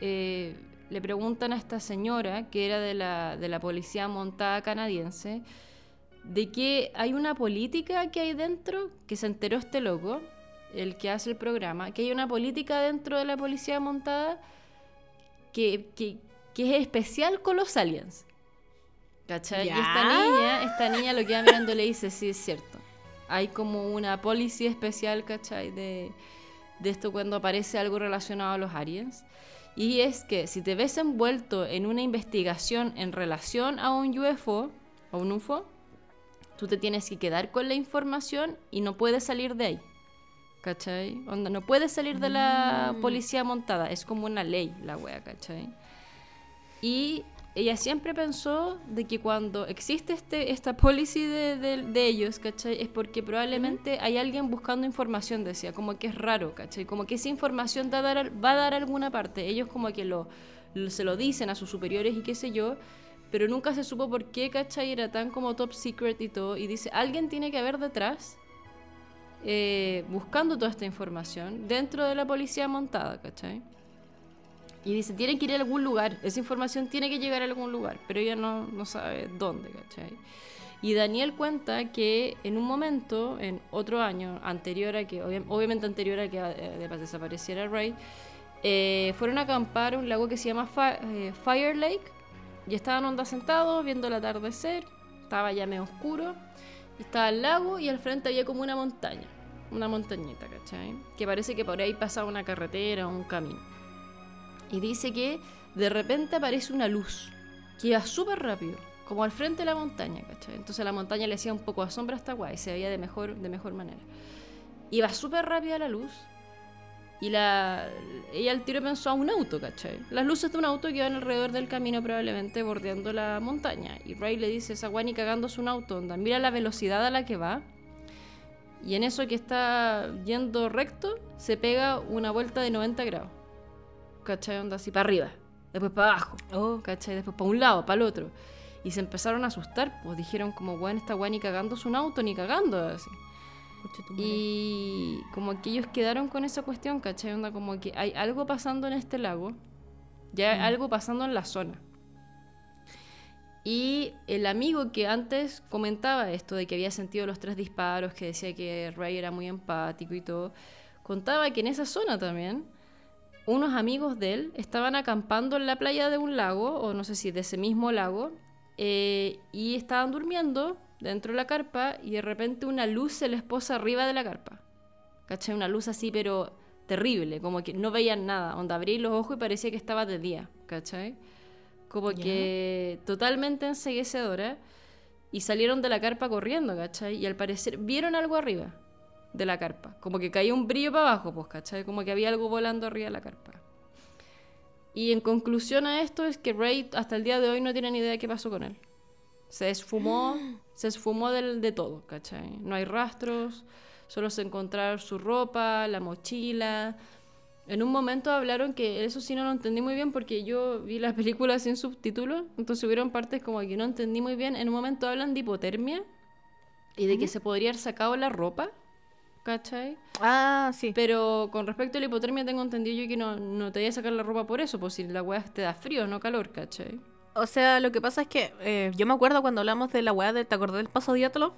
eh, le preguntan a esta señora, que era de la, de la policía montada canadiense, de que hay una política que hay dentro, que se enteró este loco, el que hace el programa, que hay una política dentro de la policía montada que, que, que es especial con los aliens. ¿Cachai? Y ¿Ya? esta niña, esta niña lo que va mirando le dice, sí, es cierto. Hay como una policía especial, ¿cachai? De, de esto cuando aparece algo relacionado a los aliens. Y es que si te ves envuelto en una investigación en relación a un UFO o un UFO, tú te tienes que quedar con la información y no puedes salir de ahí. ¿Cachai? Onda, no puedes salir de la Mm. policía montada. Es como una ley la wea, ¿cachai? Y ella siempre pensó de que cuando existe este, esta policy de, de- de ellos, ¿cachai? Es porque probablemente hay alguien buscando información, decía, como que es raro, ¿cachai? Como que esa información va a dar, va a dar alguna parte. Ellos como que lo, lo- se lo dicen a sus superiores y qué sé yo, pero nunca se supo por qué, ¿cachai? Era tan como top secret y todo. Y dice, alguien tiene que haber detrás eh, buscando toda esta información dentro de la policía montada, ¿cachai? Y dice, tienen que ir a algún lugar, esa información tiene que llegar a algún lugar, pero ella no, no sabe dónde, ¿cachai? Y Daniel cuenta que en un momento, en otro año anterior a que, obvia- obviamente anterior a que eh, desapareciera Ray, eh, fueron a acampar un lago que se llama eh, Fire Lake y estaban onda sentados viendo el atardecer, estaba ya medio oscuro, y estaba el lago y al frente había como una montaña, una montañita, ¿cachai? Que parece que por ahí pasaba una carretera o un camino. Y dice que de repente aparece una luz que iba súper rápido, como al frente de la montaña, ¿cachai? Entonces la montaña le hacía un poco de sombra a esta guay, se veía de mejor, de mejor manera. Iba súper rápida la luz y la, ella al tiro pensó a un auto, ¿cachai? Las luces de un auto que iban alrededor del camino probablemente bordeando la montaña. Y Ray le dice, esa guay ni cagando es un auto, onda, mira la velocidad a la que va. Y en eso que está yendo recto, se pega una vuelta de 90 grados. ¿Cachai? Onda así para arriba, después para abajo. Oh, ¿cachai? Después para un lado, para el otro. Y se empezaron a asustar, pues dijeron como, weón, esta weá ni cagando es un auto, ni cagando, así. Y como que ellos quedaron con esa cuestión, ¿cachai? Onda como que hay algo pasando en este lago, ya hay Mm. algo pasando en la zona. Y el amigo que antes comentaba esto de que había sentido los tres disparos, que decía que Ray era muy empático y todo, contaba que en esa zona también unos amigos de él estaban acampando en la playa de un lago, o no sé si de ese mismo lago, eh, y estaban durmiendo dentro de la carpa y de repente una luz se les posa arriba de la carpa. ¿Cachai? Una luz así, pero terrible, como que no veían nada. Onda, abrí los ojos y parecía que estaba de día, ¿cachai? Como que totalmente enseguecedora. Y salieron de la carpa corriendo, ¿cachai? Y al parecer vieron algo arriba de la carpa. Como que caía un brillo para abajo, pues, ¿cachai? Como que había algo volando arriba de la carpa. Y en conclusión a esto es que Ray hasta el día de hoy no tiene ni idea de qué pasó con él. Se esfumó, se esfumó del, de todo, ¿cachai? No hay rastros, solo se encontraron su ropa, la mochila. En un momento hablaron que eso sí no lo entendí muy bien porque yo vi la película sin subtítulos, entonces hubieron partes como que no entendí muy bien. En un momento hablan de hipotermia y de que se podría haber sacado la ropa, ¿cachai? Ah, sí. Pero con respecto a la hipotermia tengo entendido yo que no, no te voy a sacar la ropa por eso, pues si la weá te da frío, no calor, ¿cachai? O sea, lo que pasa es que eh, yo me acuerdo cuando hablamos de la weá de. ¿Te acordás del paso Diatlov?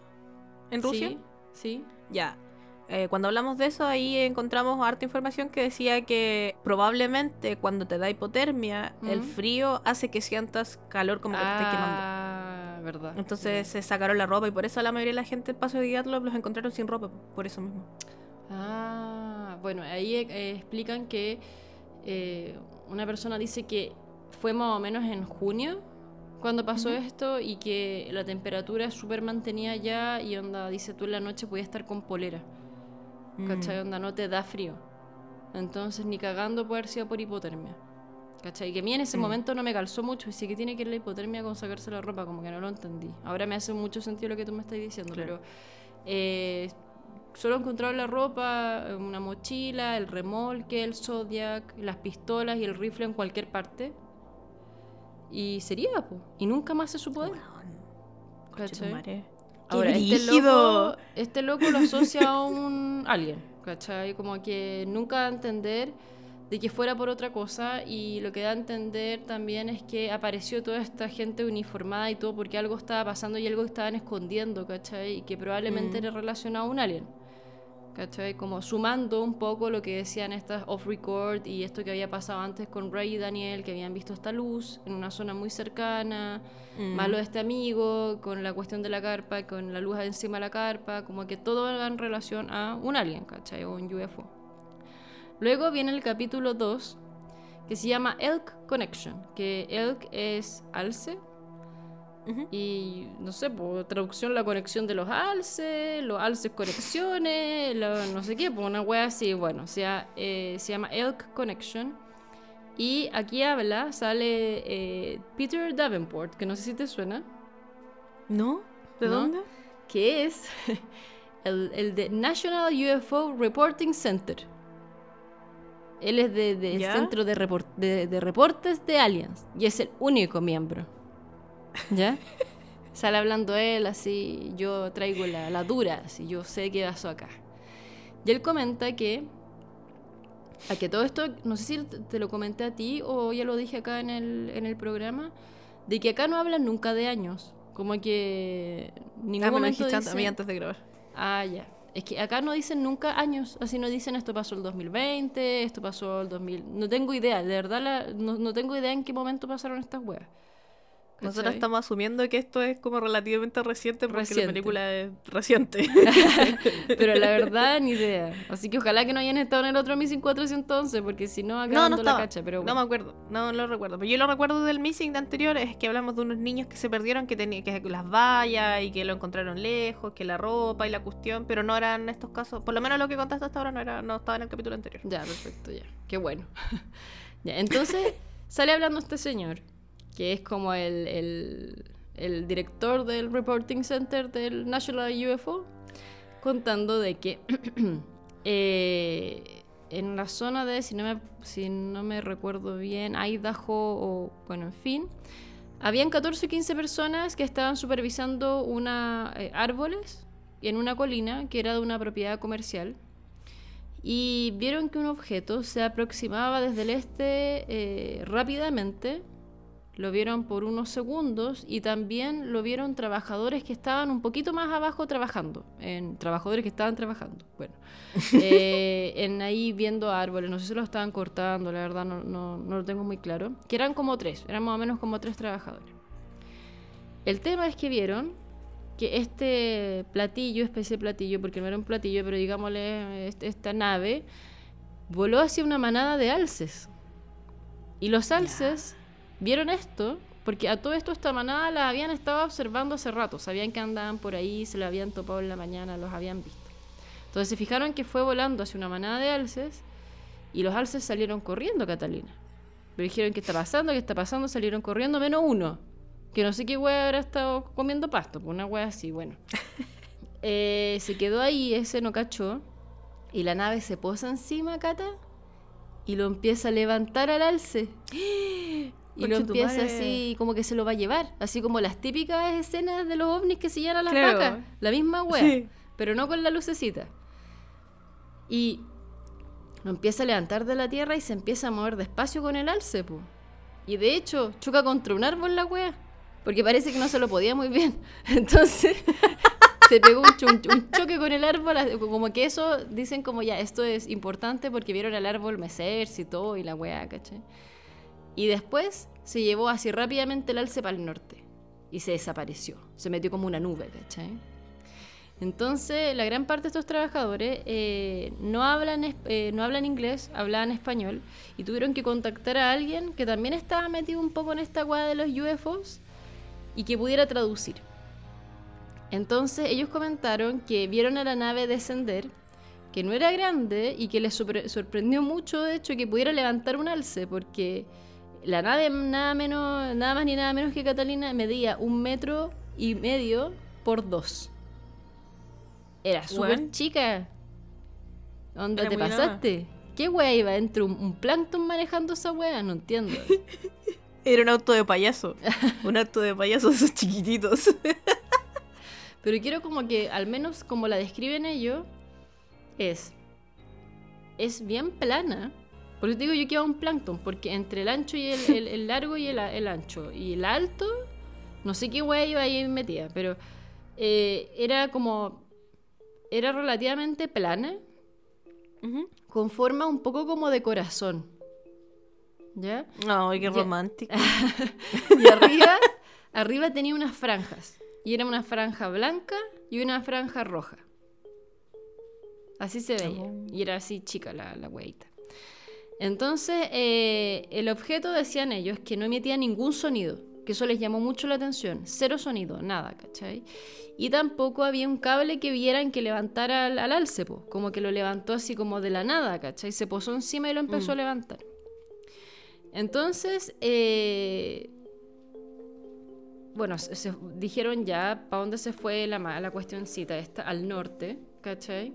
¿En Rusia? Sí, sí. Ya. eh, cuando hablamos de eso, ahí encontramos harta información que decía que probablemente cuando te da hipotermia, el frío hace que sientas calor como que te estés quemando. Ah, verdad. Entonces se sacaron la ropa y por eso la mayoría de la gente en Paso de Diatlo los encontraron sin ropa, por eso mismo. Ah, bueno, ahí eh, explican que eh, una persona dice que fue más o menos en junio cuando pasó esto y que la temperatura es súper mantenida ya y onda, dice tú en la noche podías estar con polera, ¿cachai? Mm. Onda, no te da frío. Entonces ni cagando puede haber sido por hipotermia. ¿Cachai? Que a mí en ese Mm. momento no me calzó mucho y sí que tiene que ver la hipotermia con sacarse la ropa, como que no lo entendí. Ahora me hace mucho sentido lo que tú me estás diciendo, Claro. pero eh, solo encontraron la ropa, una mochila, el remolque, el Zodiac, las pistolas y el rifle en cualquier parte. Y sería, po. Y nunca más se supo de él. Ahora, ¡Qué este loco, este loco lo asocia a un alien, ¿cachai? Como que nunca da a entender de que fuera por otra cosa y lo que da a entender también es que apareció toda esta gente uniformada y todo porque algo estaba pasando y algo estaban escondiendo, ¿cachai? Y que probablemente Mm. era relacionado a un alien. ¿Cachai? Como sumando un poco lo que decían estas off-record y esto que había pasado antes con Ray y Daniel, que habían visto esta luz en una zona muy cercana, Mm. más lo de este amigo, con la cuestión de la carpa, con la luz encima de la carpa, como que todo va en relación a un alien, ¿cachai? O un UFO. Luego viene el capítulo 2, que se llama Elk Connection, que Elk es alce, Y no sé, por traducción la conexión de los alces, los alces conexiones, no sé qué, pues una wea así, bueno, o sea, eh, se llama Elk Connection. Y aquí habla, sale eh, Peter Davenport, que no sé si te suena, ¿No? ¿De ¿No? dónde? que es el, el de National UFO Reporting Center. Él es de- del ¿Ya? Centro de, Repor- de- de Reportes de Aliens y es el único miembro. ¿Ya? Sale hablando él así, yo traigo la, la dura, así, yo sé qué pasó acá. Y él comenta que, a que todo esto, no sé si te- lo comenté a ti o ya lo dije acá en el, en el programa, de que acá no hablan nunca de años. Como que ningún Ah, momento a mí antes de grabar. Ah, ya. Es que acá no dicen nunca años, así no dicen esto pasó el 2020, esto pasó el 2000. No tengo idea, de verdad la- no, no tengo idea en qué momento pasaron estas weas. Nosotros estamos asumiendo que esto es como relativamente reciente porque Reciente. la película es reciente. Pero la verdad, ni idea. Así que ojalá que no hayan estado en el otro Missing 411, porque si no, No, acabando no la estaba. cacha. Pero No bueno. me acuerdo, no lo recuerdo. Pero yo lo recuerdo del missing de anterior, es que hablamos de unos niños que se perdieron, que tenían que las vallas y que lo encontraron lejos, que la ropa y la cuestión, pero no eran estos casos. Por lo menos lo que contaste hasta ahora no era, no estaba en el capítulo anterior. Ya, perfecto, ya. Qué bueno. ya, entonces sale hablando este señor, que es como el, el, el director del Reporting Center del National UFO, contando de que eh, en la zona de, si no, me, si no me recuerdo bien, Idaho o, bueno, en fin, habían 14 o 15 personas que estaban supervisando una, eh, árboles en una colina que era de una propiedad comercial y vieron que un objeto se aproximaba desde el este eh, rápidamente. Lo vieron por unos segundos y también lo vieron trabajadores que estaban un poquito más abajo trabajando. En, trabajadores que estaban trabajando. Bueno, eh, en ahí viendo árboles. No sé si lo estaban cortando, la verdad no, no, no lo tengo muy claro. Que eran como tres, eran más o menos como tres trabajadores. El tema es que vieron que este platillo, especie de platillo, porque no era un platillo, pero digámosle este- esta nave, voló hacia una manada de alces. Y los alces vieron esto, porque a todo esto esta manada la habían estado observando hace rato, sabían que andaban por ahí, se la habían topado en la mañana, los habían visto. Entonces se fijaron que fue volando hacia una manada de alces y los alces salieron corriendo, Catalina. Pero dijeron, ¿qué está pasando? ¿Qué está pasando? Salieron corriendo menos uno. Que no sé qué wea habrá estado comiendo pasto, pues una wea así, bueno. Eh, se quedó ahí, ese no cachó. Y la nave se posa encima, Cata, y lo empieza a levantar al alce. Y lo empieza Conchetumare. así, como que se lo va a llevar. Así como las típicas escenas de los ovnis que se llevan a las Claro. vacas. La misma wea, Sí. pero no con la lucecita. Y lo empieza a levantar de la tierra y se empieza a mover despacio con el alce, po. Y de hecho, choca contra un árbol la wea. Porque parece que no se lo podía muy bien. Entonces, se pegó un, cho- un- choque con el árbol, como que eso dicen como ya, esto es importante porque vieron al árbol mecerse y todo y la weá, ¿cachai? Y después se llevó así rápidamente el alce para el norte y se desapareció, se metió como una nube, ¿cachai? Entonces, la gran parte de estos trabajadores eh, no, hablan, eh, no hablan inglés, hablaban español y tuvieron que contactar a alguien que también estaba metido un poco en esta weá de los UFOs y que pudiera traducir. Entonces ellos comentaron que vieron a la nave descender, que no era grande y que les sorpre- sorprendió mucho, de hecho, que pudiera levantar un alce, porque la nave nada, menos, nada más ni nada menos que Catalina medía un metro y medio por dos. Era súper chica. ¿Dónde Era te pasaste? ¿Qué wea iba entre un, un plancton manejando esa wea? No entiendo. Era un auto de payaso. un auto de payaso esos chiquititos. Pero quiero como que, al menos como la describen ellos, es. Es bien plana. Por eso te digo yo que iba un plancton, porque entre el ancho y el, el- el largo y el, ancho. Y el alto, no sé qué wea iba ahí metida, pero eh, era como. Era relativamente plana, con forma un poco como de corazón. ¿Ya? Ay, qué romántico. Y arriba, arriba tenía unas franjas. Y era una franja blanca y una franja roja. Así se veía. Oh. Y era así chica la, la hueita. Entonces, eh, el objeto, decían ellos, que no emitía ningún sonido. Que eso les llamó mucho la atención. Cero sonido, nada, ¿cachai? Y tampoco había un cable que vieran que levantara al, al alce, po. como que lo levantó así como de la nada, ¿cachai? Se posó encima y lo empezó a levantar. Entonces, eh, bueno, se, se- dijeron ya para dónde se fue la, la cuestioncita esta, al norte, ¿cachai?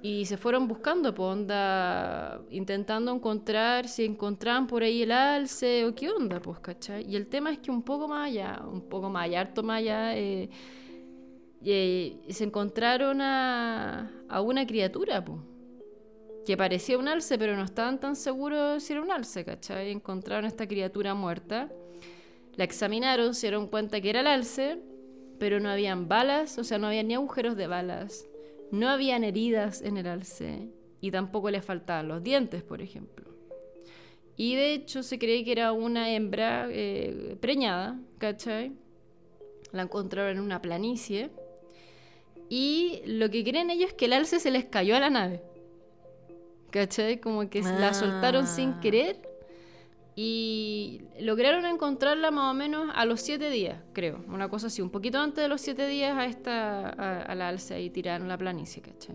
Y se fueron buscando, por onda, intentando encontrar si encontraban por ahí el alce o qué onda, pues, ¿cachai? Y el tema es que un poco más allá, un poco más allá, harto más allá, eh, eh, se encontraron a, a una criatura, pues que parecía un alce, pero no estaban tan seguros si era un alce, ¿cachai? Encontraron esta criatura muerta, la examinaron, se dieron cuenta que era el alce, pero no habían balas, o sea, no había ni agujeros de balas, no habían heridas en el alce, y tampoco le faltaban los dientes, por ejemplo. Y de hecho se cree que era una hembra eh, preñada, ¿cachai? La encontraron en una planicie. Y lo que creen ellos es que el alce se les cayó a la nave. ¿Cachai? Como que la soltaron sin Ah. querer y lograron encontrarla más o menos a los siete días, creo. Una cosa así, un poquito antes de los siete días a esta a, a la alza y tiraron la planicie, ¿cachai?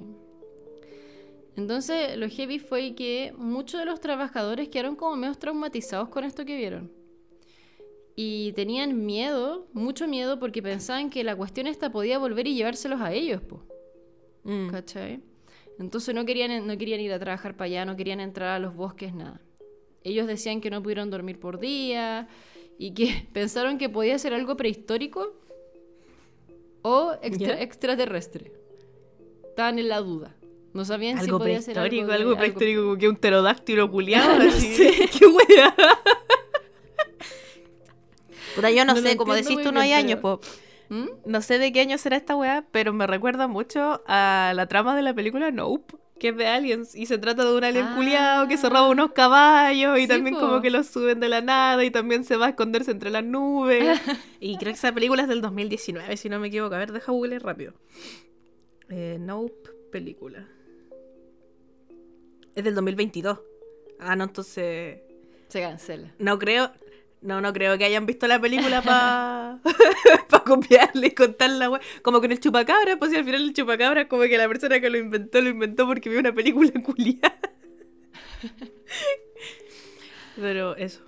Entonces, lo heavy fue que muchos de los trabajadores quedaron como medio traumatizados con esto que vieron. Y tenían miedo, mucho miedo, porque pensaban que la cuestión esta podía volver y llevárselos a ellos, po. Mm. ¿Cachai? Entonces no querían, no querían ir a trabajar para allá, no querían entrar a los bosques, nada. Ellos decían que no pudieron dormir por día y que pensaron que podía ser algo prehistórico o extraterrestre. Estaban en la duda. No sabían si Algo podía ser algo, prehistórico, de- algo algo- prehistórico, como que un pterodáctilo culiado. No sé. ¡Qué wea! Puta, yo no, sé, como decís tú, no hay años, pero- po. ¿Mm? No sé de qué año será esta weá, pero me recuerda mucho a la trama de la película Nope, que es de aliens. Y se trata de un alien Ah. culiado que se roba unos caballos y Sí, también po. como que los suben de la nada y también se va a esconderse entre las nubes. y creo que esa película es del 2019, si no me equivoco. A ver, deja googlear rápido. Eh, nope, película. Es del 2022. Ah, no, entonces... Se cancela. No creo, no, no creo que hayan visto la película para pa copiarle y contar la wea. Como con el chupacabra, pues si al final el chupacabra es como que la persona que lo inventó lo inventó porque vio una película culiada. Pero eso.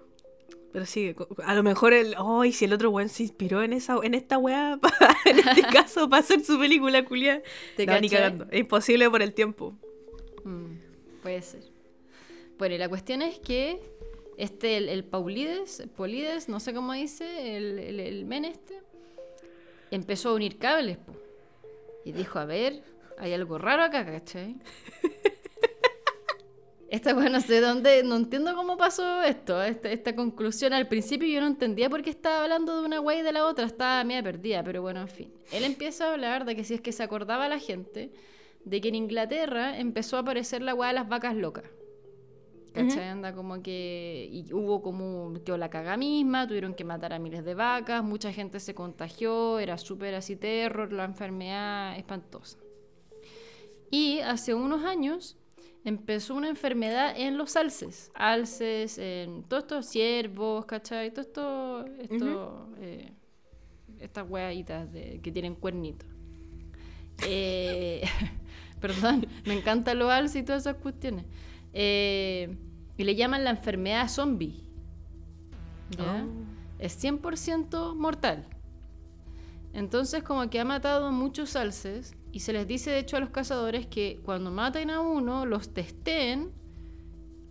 Pero sí, a lo mejor el. ¡Ay! si el otro weón se inspiró en esa en esta weá, pa- en este caso, para hacer su película culiada. ¿Te No, ni cagando. Es imposible por el tiempo. Mm, puede ser. Bueno, y la cuestión es que este, el, el Paulides, Polides, no sé cómo dice, el, el, el men este, empezó a unir cables, po. Y dijo, a ver, hay algo raro acá, ¿cachai? Esta weá no sé dónde, no entiendo cómo pasó esto, esta, esta conclusión. Al principio yo no entendía por qué estaba hablando de una weá y de la otra, estaba media perdida, pero bueno, en fin. Él empieza a hablar de que si es que se acordaba la gente, de que en Inglaterra empezó a aparecer la weá de las vacas locas. ¿Cachai? Anda como que. Y hubo como. Quedó la caga misma, tuvieron que matar a miles de vacas, mucha gente se contagió, era súper así terror, la enfermedad espantosa. Y hace unos años empezó una enfermedad en los alces. Alces, en todos estos ciervos, ¿cachai? Todo esto, esto eh, estas hueaditas que tienen cuernitos. Eh, perdón, me encantan los alces y todas esas cuestiones. Eh, y le llaman la enfermedad zombie. ¿ya? Oh. Es 100% mortal. Entonces como que ha matado muchos alces y se les dice de hecho a los cazadores que cuando maten a uno los testeen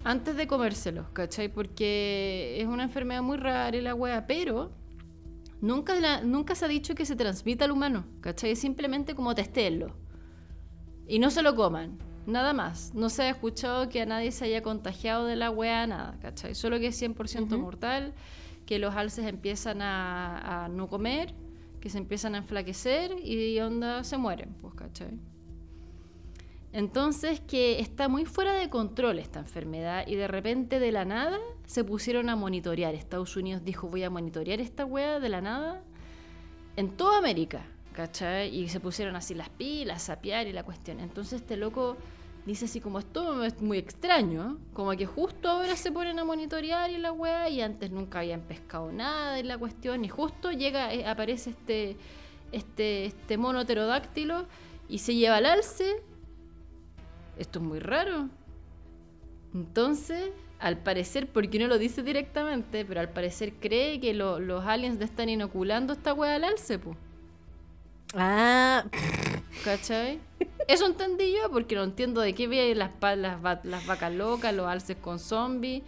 antes de comérselos, ¿cachai? Porque es una enfermedad muy rara y la wea, pero nunca, la- nunca se ha dicho que se transmita al humano, ¿cachai? Es simplemente como testéenlo. Y no se lo coman, nada más. No se ha escuchado que a nadie se haya contagiado de la wea, nada, ¿cachai? Solo que es 100% mortal, que los alces empiezan a, a no comer, que se empiezan a enflaquecer y onda se mueren, pues, ¿cachai? Entonces que está muy fuera de control esta enfermedad y de repente de la nada se pusieron a monitorear. Estados Unidos dijo voy a monitorear esta wea de la nada en toda América, ¿cachai? Y se pusieron así las pilas, a sapear y la cuestión. Entonces este loco dice así como esto es muy extraño, como que justo ahora se ponen a monitorear y la weá y antes nunca habían pescado nada y la cuestión y justo llega, eh, aparece este, este, este mono pterodáctilo y se lleva al alce. Esto es muy raro. Entonces, al parecer, porque no lo dice directamente, pero al parecer cree que lo- los aliens le están inoculando esta weá al alce, pues. Ah, ¿Cachai? Eso entendí yo porque no entiendo de qué vienen las, las, las vacas locas, los alces con zombies.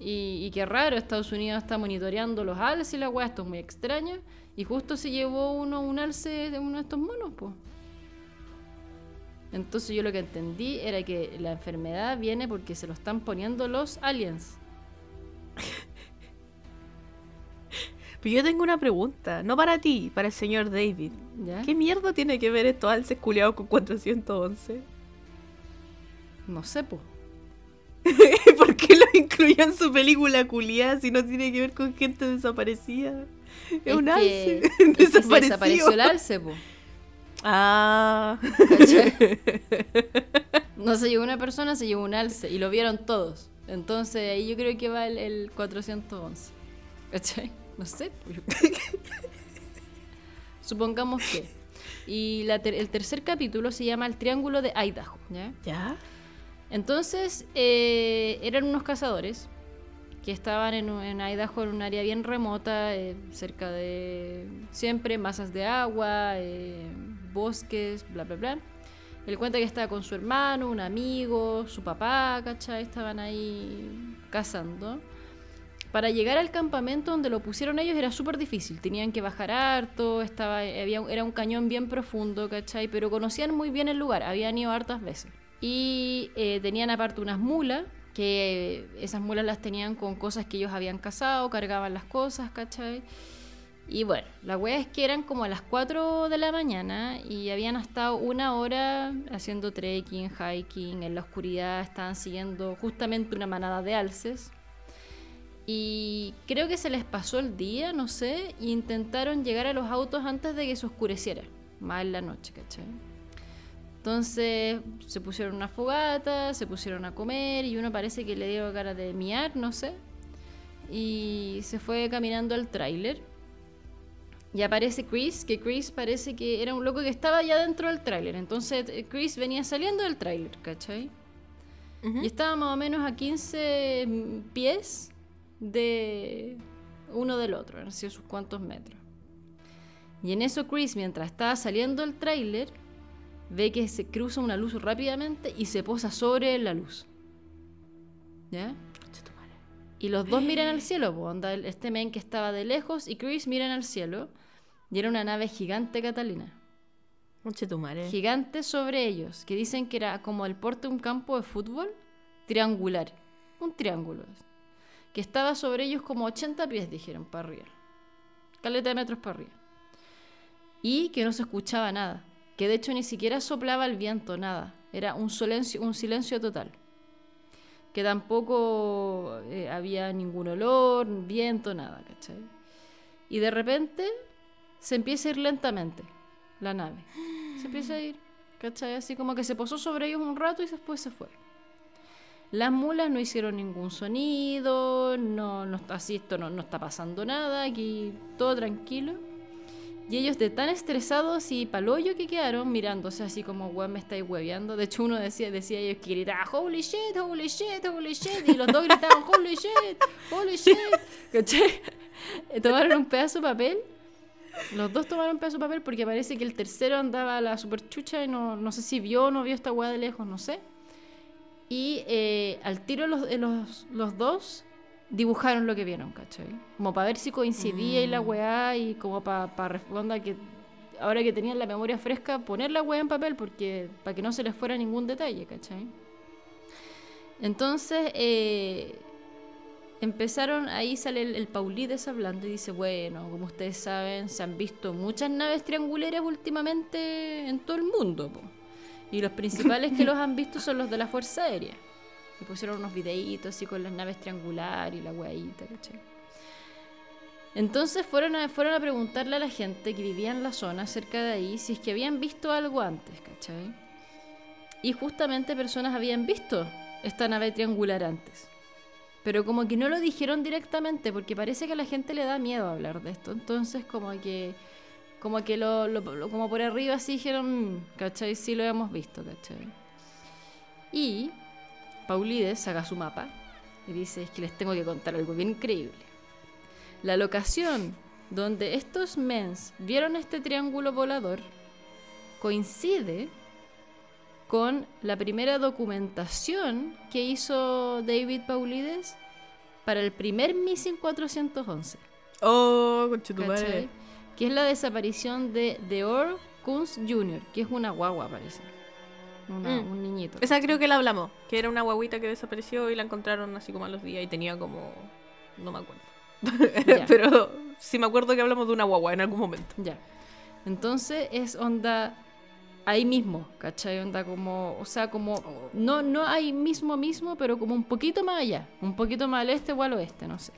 Y, y qué raro, Estados Unidos está monitoreando los alces y la weá, esto es muy extraño. Y justo se llevó uno un alce de uno de estos monos, pues. Entonces yo lo que entendí era que la enfermedad viene porque se lo están poniendo los aliens. pero yo tengo una pregunta, no para ti, para el señor David. ¿Ya? ¿Qué mierda tiene que ver estos alces culiados con 411? No sé, pues. ¿Por qué lo incluyó en su película culiada si no tiene que ver con gente desaparecida? Es, un alce es que desapareció el alce, pues. Ah. No se llevó una persona, se llevó un alce y lo vieron todos. Entonces ahí yo creo que va el, el 411. ¿Cachai? No sé. pues. Supongamos que. Y la ter- el tercer capítulo se llama El Triángulo de Idaho. ¿ya? ¿Ya? Entonces eh, eran unos cazadores que estaban en, en Idaho, en un área bien remota, eh, cerca de siempre masas de agua, eh, bosques, bla, bla, bla. Él cuenta que estaba con su hermano, un amigo, su papá, ¿cachai? Estaban ahí cazando. Para llegar al campamento donde lo pusieron ellos era súper difícil. Tenían que bajar harto, estaba, había, era un cañón bien profundo, ¿cachai? Pero conocían muy bien el lugar, habían ido hartas veces. Y eh, tenían aparte unas mulas, que esas mulas las tenían con cosas que ellos habían cazado, cargaban las cosas, ¿cachai? Y bueno, la wea es que eran como a las 4 de la mañana y habían estado una hora haciendo trekking, hiking, en la oscuridad estaban siguiendo justamente una manada de alces. Y creo que se les pasó el día, no sé, y intentaron llegar a los autos antes de que se oscureciera, más en la noche, ¿cachai? Entonces se pusieron una fogata, se pusieron a comer y uno parece que le dio cara de miar, no sé. Y se fue caminando al tráiler. Y aparece Chris, que Chris parece que era un loco que estaba ya dentro del tráiler. Entonces eh, Chris venía saliendo del tráiler, ¿cachai? Y estaba más o menos a 15 pies de uno del otro, han sido sus cuantos metros. Y en eso Chris, mientras estaba saliendo del tráiler, ve que se cruza una luz rápidamente y se posa sobre la luz. ¿Ya? Y los dos miran al cielo, po, onda, el- este men que estaba de lejos y Chris miran al cielo. Y era una nave gigante, Catalina. Conche tu madre. Gigante sobre ellos, que dicen que era como el porte de un campo de fútbol, triangular, un triángulo, que estaba sobre ellos como 80 pies, dijeron, para arriba. Caleta de metros para arriba. Y que no se escuchaba nada, que de hecho ni siquiera soplaba el viento, nada. Era un silencio, total. Que tampoco eh, había ningún olor, viento, nada, ¿cachai? Y de repente se empieza a ir lentamente la nave. Se empieza a ir, ¿cachai? Así como que se posó sobre ellos un rato y después se fue. Las mulas no hicieron ningún sonido, no, no así esto no, no está pasando nada, aquí todo tranquilo. Y ellos de tan estresados y paloyo que quedaron mirándose así como, weón, me estáis hueveando. De hecho, uno decía, decía ellos que gritaba, holy shit, holy shit, holy shit. Y los dos gritaban, holy shit, holy shit. ¿Cachai? Tomaron un pedazo de papel. Los dos tomaron un pedazo de papel porque parece que el tercero andaba a la super chucha y no, no sé si vio o no vio esta weá de lejos, no sé. Y eh, al tiro los, eh, los, los dos dibujaron lo que vieron, ¿cachai? Como para ver si coincidía y la Mm. weá y como para pa, que ahora que tenían la memoria fresca, poner la weá en papel porque para que no se les fuera ningún detalle, ¿cachai? Entonces, eh, empezaron, ahí sale el, el Paulides hablando y dice, bueno, como ustedes saben, se han visto muchas naves trianguleras últimamente en todo el mundo, po. Y los principales que los han visto son los de la Fuerza Aérea. Y pusieron unos videitos así con las naves triangulares y la weadita, ¿cachai? Entonces fueron a, fueron a preguntarle a la gente que vivía en la zona cerca de ahí si es que habían visto algo antes, ¿cachai? Y justamente personas habían visto esta nave triangular antes. Pero como que no lo dijeron directamente porque parece que a la gente le da miedo hablar de esto. Entonces como que como que lo, lo- lo- como por arriba así dijeron, "Mm, ¿cachai? Sí lo hemos visto, ¿cachai? Y Paulides saca su mapa y dice, es que les tengo que contar algo bien increíble. La locación donde estos mens vieron este triángulo volador coincide con la primera documentación que hizo David Paulides para el primer Missing 411. Oh, conchetumare. Que es la desaparición de Deor Kunz Jr., que es una guagua, parece. Una- Mm. Un niñito. Esa creo que la hablamos, que era una guaguita que desapareció y la encontraron así como a los días y tenía como... No me acuerdo. Pero sí me acuerdo que hablamos de una guagua en algún momento. Ya. Entonces es onda ahí mismo, ¿cachai? Onda como, o sea, como, no, no ahí mismo mismo, pero como un poquito más allá, un poquito más al este o al oeste, no sé.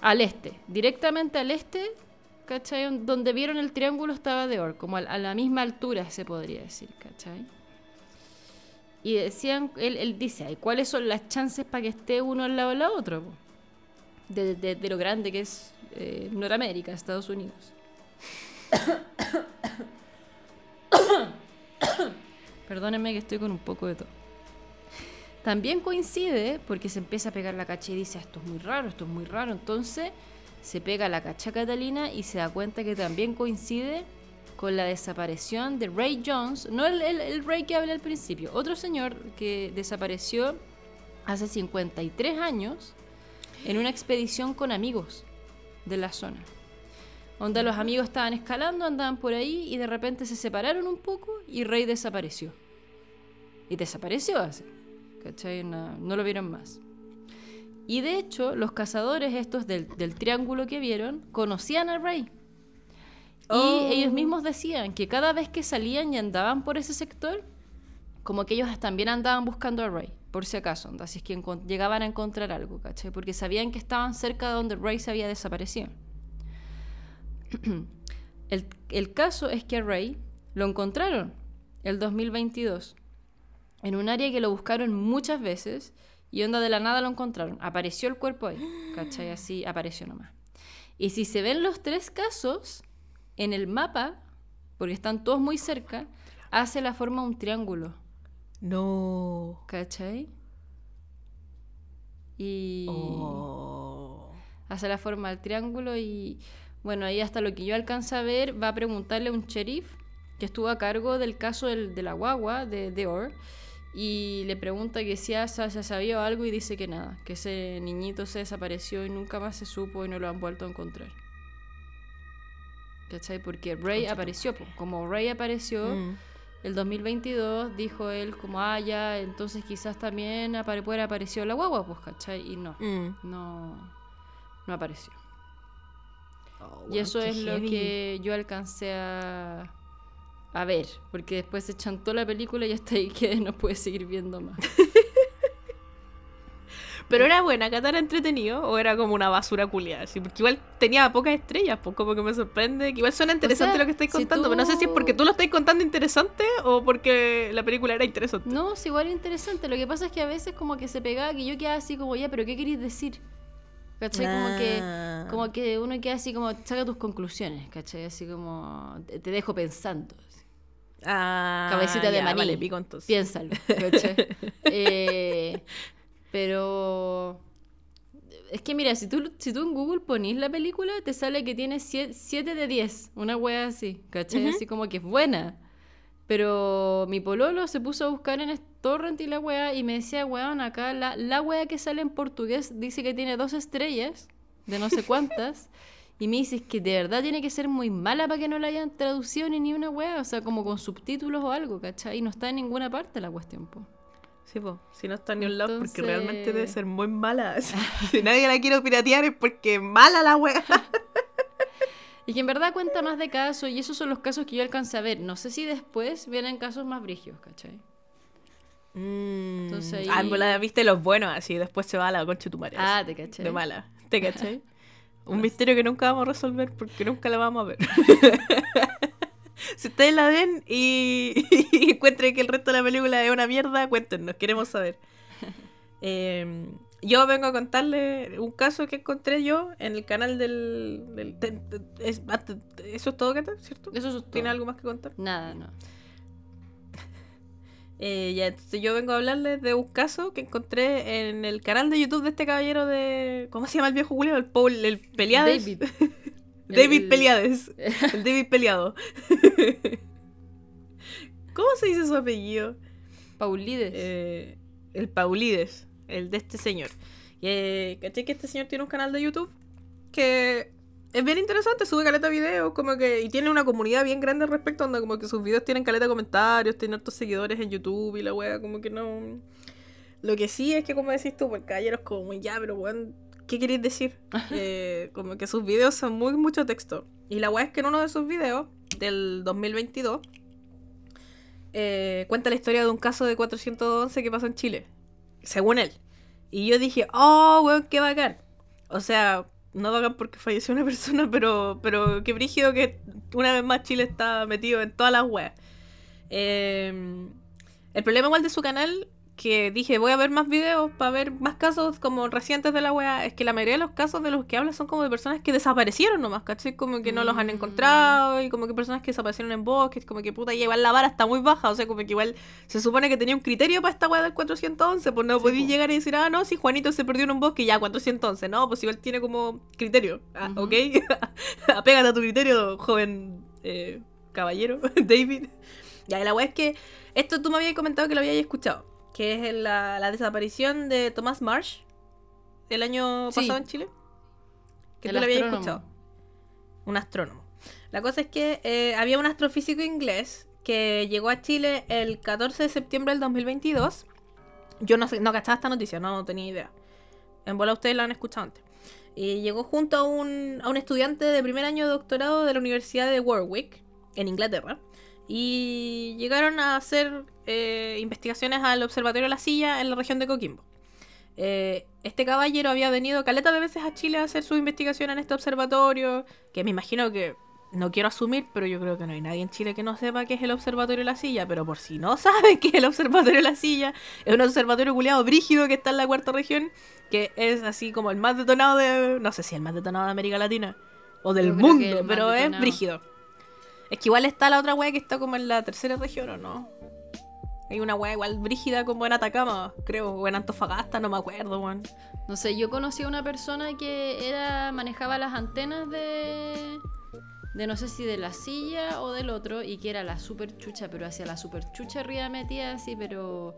Al este, directamente al este, ¿cachai? Donde vieron el triángulo estaba de Or, como a, la misma altura se podría decir, ¿cachai? Y decían, él, dice, "Ay, ¿cuáles son las chances para que esté uno al lado de la otra? po?" De, lo grande que es eh, Noramérica, Estados Unidos. Perdónenme que estoy con un poco de todo. También coincide porque se empieza a pegar la cacha y dice, esto es muy raro, esto es muy raro. Entonces se pega la cacha Catalina y se da cuenta que también coincide con la desaparición de Ray Jones, no el, el- el Ray que hablé al principio, otro señor que desapareció hace 53 años en una expedición con amigos de la zona. Donde los amigos estaban escalando, andaban por ahí y de repente se separaron un poco y Rey desapareció. Y desapareció así. ¿Cachai? No, no lo vieron más. Y de hecho, los cazadores estos del, del triángulo que vieron conocían a Rey. Oh. Y ellos mismos decían que cada vez que salían y andaban por ese sector, como que ellos también andaban buscando a Ray, por si acaso, onda, si es que llegaban a encontrar algo, ¿cachai? Porque sabían que estaban cerca de donde Ray se había desaparecido. el, el caso es que a Ray lo encontraron el 2022 en un área que lo buscaron muchas veces y onda de la nada lo encontraron. Apareció el cuerpo ahí, ¿cachai? Así apareció nomás. Y si se ven los tres casos en el mapa, porque están todos muy cerca, hace la forma un triángulo, No. ¿cachai? Y Oh. hace la forma del triángulo y bueno, ahí hasta lo que yo alcanza a ver, va a preguntarle a un sheriff que estuvo a cargo del caso del- de la guagua de Deor y le pregunta que si ha, se ha sabido algo y dice que nada, que ese niñito se desapareció y nunca más se supo y no lo han vuelto a encontrar. ¿Cachai? Porque tu apareció, po. como Ray apareció, Mm. el 2022 dijo él como, ah, ya, entonces quizás también apare puede haber aparecido la guagua, pues, ¿cachai? Y no, Mm. no, no apareció. Oh, Y eso es lo que yo alcancé a, a ver, porque después se chantó la película y hasta ahí que no pude seguir viendo más. Pero era buena, Cata era entretenido o era como una basura culiada, así, porque igual tenía pocas estrellas, pues como que me sorprende, que igual suena interesante sea, lo que estáis si contando, pero no sé si es porque tú lo estáis contando interesante o porque la película era interesante. No, es igual interesante. Lo que pasa es que a veces como que se pegaba que yo quedaba así como, ya, pero ¿qué queréis decir? ¿Cachai? Como que, Ah. como que uno queda así como, saca tus conclusiones, ¿cachai? Así como, te dejo pensando. Ah, Cabecita de ya, maní. Vale, pico entonces. Piénsalo. Eh, pero... Es que mira, si tú, si tú en Google ponís la película, te sale que tiene 7 de 10, una wea así, ¿cachai? Así como que es buena. Pero mi pololo se puso a buscar en torrent y la wea y me decía, weón, acá la, la wea que sale en portugués dice que tiene dos estrellas, de no sé cuántas. Y me dices que de verdad tiene que ser muy mala para que no la hayan traducido ni ni una wea, o sea, como con subtítulos o algo, ¿cachai? Y no está en ninguna parte la cuestión, po. Sí, pues, si no está ni un lado, porque realmente debe ser muy mala. si nadie la quiere piratear es porque mala la wea. Y que en verdad cuenta más de casos, y esos son los casos que yo alcancé a ver. No sé si después vienen casos más brigios, ¿cachai? Entonces ahí- Ah, pues la viste los buenos así, después se va a la concha de tu madre. Ah, te caché. De mala. ¿Te cachai? Un misterio que nunca vamos a resolver porque nunca la vamos a ver. si ustedes la ven y, y encuentren que el resto de la película es una mierda, cuéntenos, queremos saber. Eh, yo vengo a contarle un caso que encontré yo en el canal del... es- antes- eso es todo, Cata, ¿cierto? Eso es todo. ¿Tiene algo más que contar? Nada, no. Eh, ya, entonces yo vengo a hablarles de un caso que encontré en el canal de YouTube de este caballero de... ¿Cómo se llama el viejo Julio? El Paul, el Peliades. David. David El- Peliades. El David Peleado. ¿Cómo se dice su apellido? Paulides. Eh, el Paulides, el de este señor. Y, eh, ¿Caché que este señor tiene un canal de YouTube? Que es bien interesante, sube caleta de videos, como que, y tiene una comunidad bien grande al respecto, donde como que sus videos tienen caleta de comentarios, tiene hartos seguidores en YouTube y la wea, como que no. Lo que sí es que, como decís tú, pues el caballero es como ya, pero weón, ¿qué queréis decir? Eh, como que sus videos son muy mucho texto. Y la wea es que en uno de sus videos, del 2022, eh, cuenta la historia de un caso de 411 que pasó en Chile, según él. Y yo dije, oh, weón, qué bacán. O sea, no bacán porque falleció una persona, pero, pero qué brígido que una vez más Chile está metido en todas las weas. Eh, el problema igual de su canal, que dije, voy a ver más videos para ver más casos como recientes de la wea, es que la mayoría de los casos de los que habla son como de personas que desaparecieron nomás, ¿cachai? Como que no los han Mm. encontrado y como que personas que desaparecieron en bosques, como que puta, ya igual la vara está muy baja, o sea, como que igual se supone que tenía un criterio para esta wea del 411, pues no Sí, podí po. llegar y decir, ah, no, si Juanito se perdió en un bosque, ya 411, no, pues igual tiene como criterio, ah. ¿ok? Apégate a tu criterio, joven eh, caballero, David. Ya, y la wea es que esto tú me habías comentado que lo habías escuchado, que es la, la desaparición de Thomas Marsh el año Sí. pasado en Chile. Que El tú lo habías escuchado. Un astrónomo. La cosa es que eh, había un astrofísico inglés que llegó a Chile el 14 de septiembre del 2022. Yo no sé, no cachaba esta noticia, no tenía idea. En bola ustedes la han escuchado antes. Y llegó junto a un, a un estudiante de primer año de doctorado de la Universidad de Warwick, en Inglaterra. Y llegaron a hacer eh, investigaciones al Observatorio La Silla en la región de Coquimbo. Eh, este caballero había venido caleta de veces a Chile a hacer su investigación en este observatorio, que me imagino que, no quiero asumir, pero yo creo que no hay nadie en Chile que no sepa qué es el Observatorio La Silla, pero por si no saben qué es el Observatorio La Silla, es un observatorio culiado brígido que está en la cuarta región, que es así como el más detonado de, no sé si el más detonado de América Latina, o del Yo mundo, pero es brígido. Es que igual está la otra wea que está como en la tercera región, ¿o no? Hay una wea igual brígida como en Atacama, creo, o en Antofagasta, no me acuerdo, weón. No sé, yo conocí a una persona que era manejaba las antenas de de no sé si de la silla o del otro y que era la super chucha, pero hacia la super chucha arriba metía así, pero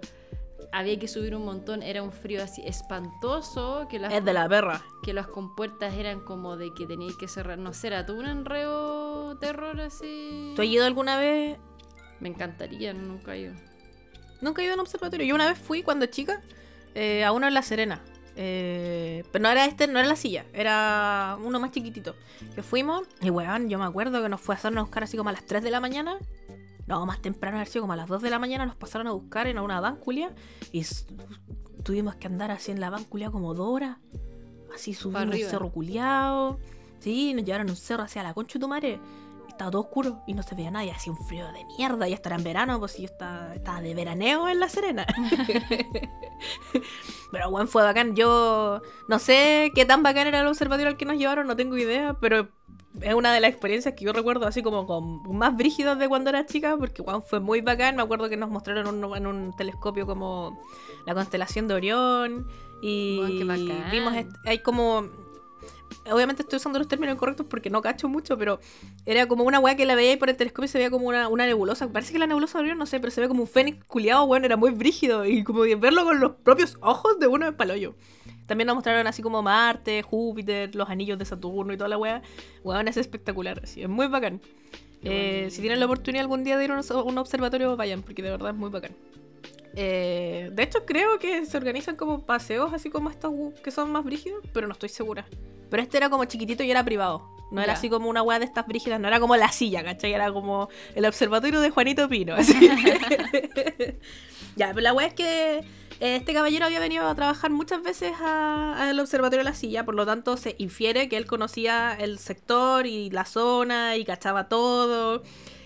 había que subir un montón, era un frío así espantoso, que las, Es de la perra. que las compuertas eran como de que teníais que cerrar, no sé, era todo un enreo terror así. ¿Tú has ido alguna vez Me encantaría, nunca he ido. Nunca he ido a un observatorio. Yo una vez fui cuando chica eh, a uno en La Serena. Eh, pero no era este, no era la silla, era uno más chiquitito. Que fuimos, y weón, yo me acuerdo que nos fue a hacernos a buscar así como a las 3 de la mañana. No, más temprano, haber sido como a las 2 de la mañana, nos pasaron a buscar en una banculia. Y tuvimos que andar así en la banculia como dos horas. Así subimos un cerro culiao. Sí, nos llevaron a un cerro hacia la concha de tu madre. Estaba todo oscuro y no se veía nada. Y hacía un frío de mierda. Y hasta era en verano, pues yo estaba, estaba de veraneo en La Serena. pero bueno, fue bacán. Yo no sé qué tan bacán era el observatorio al que nos llevaron, no tengo idea, pero es una de las experiencias que yo recuerdo así como con más brígidas de cuando era chica, porque bueno, fue muy bacán. Me acuerdo que nos mostraron un- en un telescopio como la constelación de Orión y Guau, qué bacán. vimos hay como obviamente estoy usando los términos incorrectos porque no cacho mucho, pero era como una weá que la veía ahí por el telescopio y se veía como una, una nebulosa. Parece que la nebulosa Orión, no sé, pero se ve como un fénix culiado, weón, era muy brígido. Y como de verlo con los propios ojos de uno es palollo. También nos mostraron así como Marte, Júpiter, los anillos de Saturno y toda la weá. Weón, es espectacular, así, es muy bacán. Eh, si tienen la oportunidad algún día de ir a un, a un observatorio, vayan, porque de verdad es muy bacán. Eh, de hecho, creo que se organizan como paseos así como estos que son más brígidos, pero no estoy segura. Pero este era como chiquitito y era privado. No era Ya. así como una weá de estas brígidas, no era como la silla, ¿cachai? Era como el observatorio de Juanito Pino. así. ya, pero la weá es que eh, este caballero había venido a trabajar muchas veces al observatorio de la silla, por lo tanto se infiere que él conocía el sector y la zona y cachaba todo.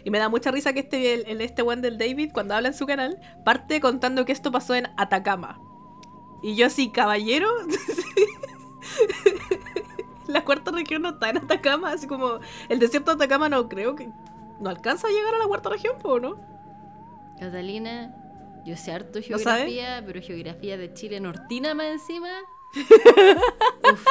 Y me da mucha risa que este, el, el- este one del David, cuando habla en su canal, parte contando que esto pasó en Atacama. Y yo así, caballero. la cuarta región no está en Atacama, así como el desierto de Atacama no creo que... No alcanza a llegar a la cuarta región, ¿o no? Catalina, yo sé harto geografía, pero geografía de Chile nortina más encima. Uf.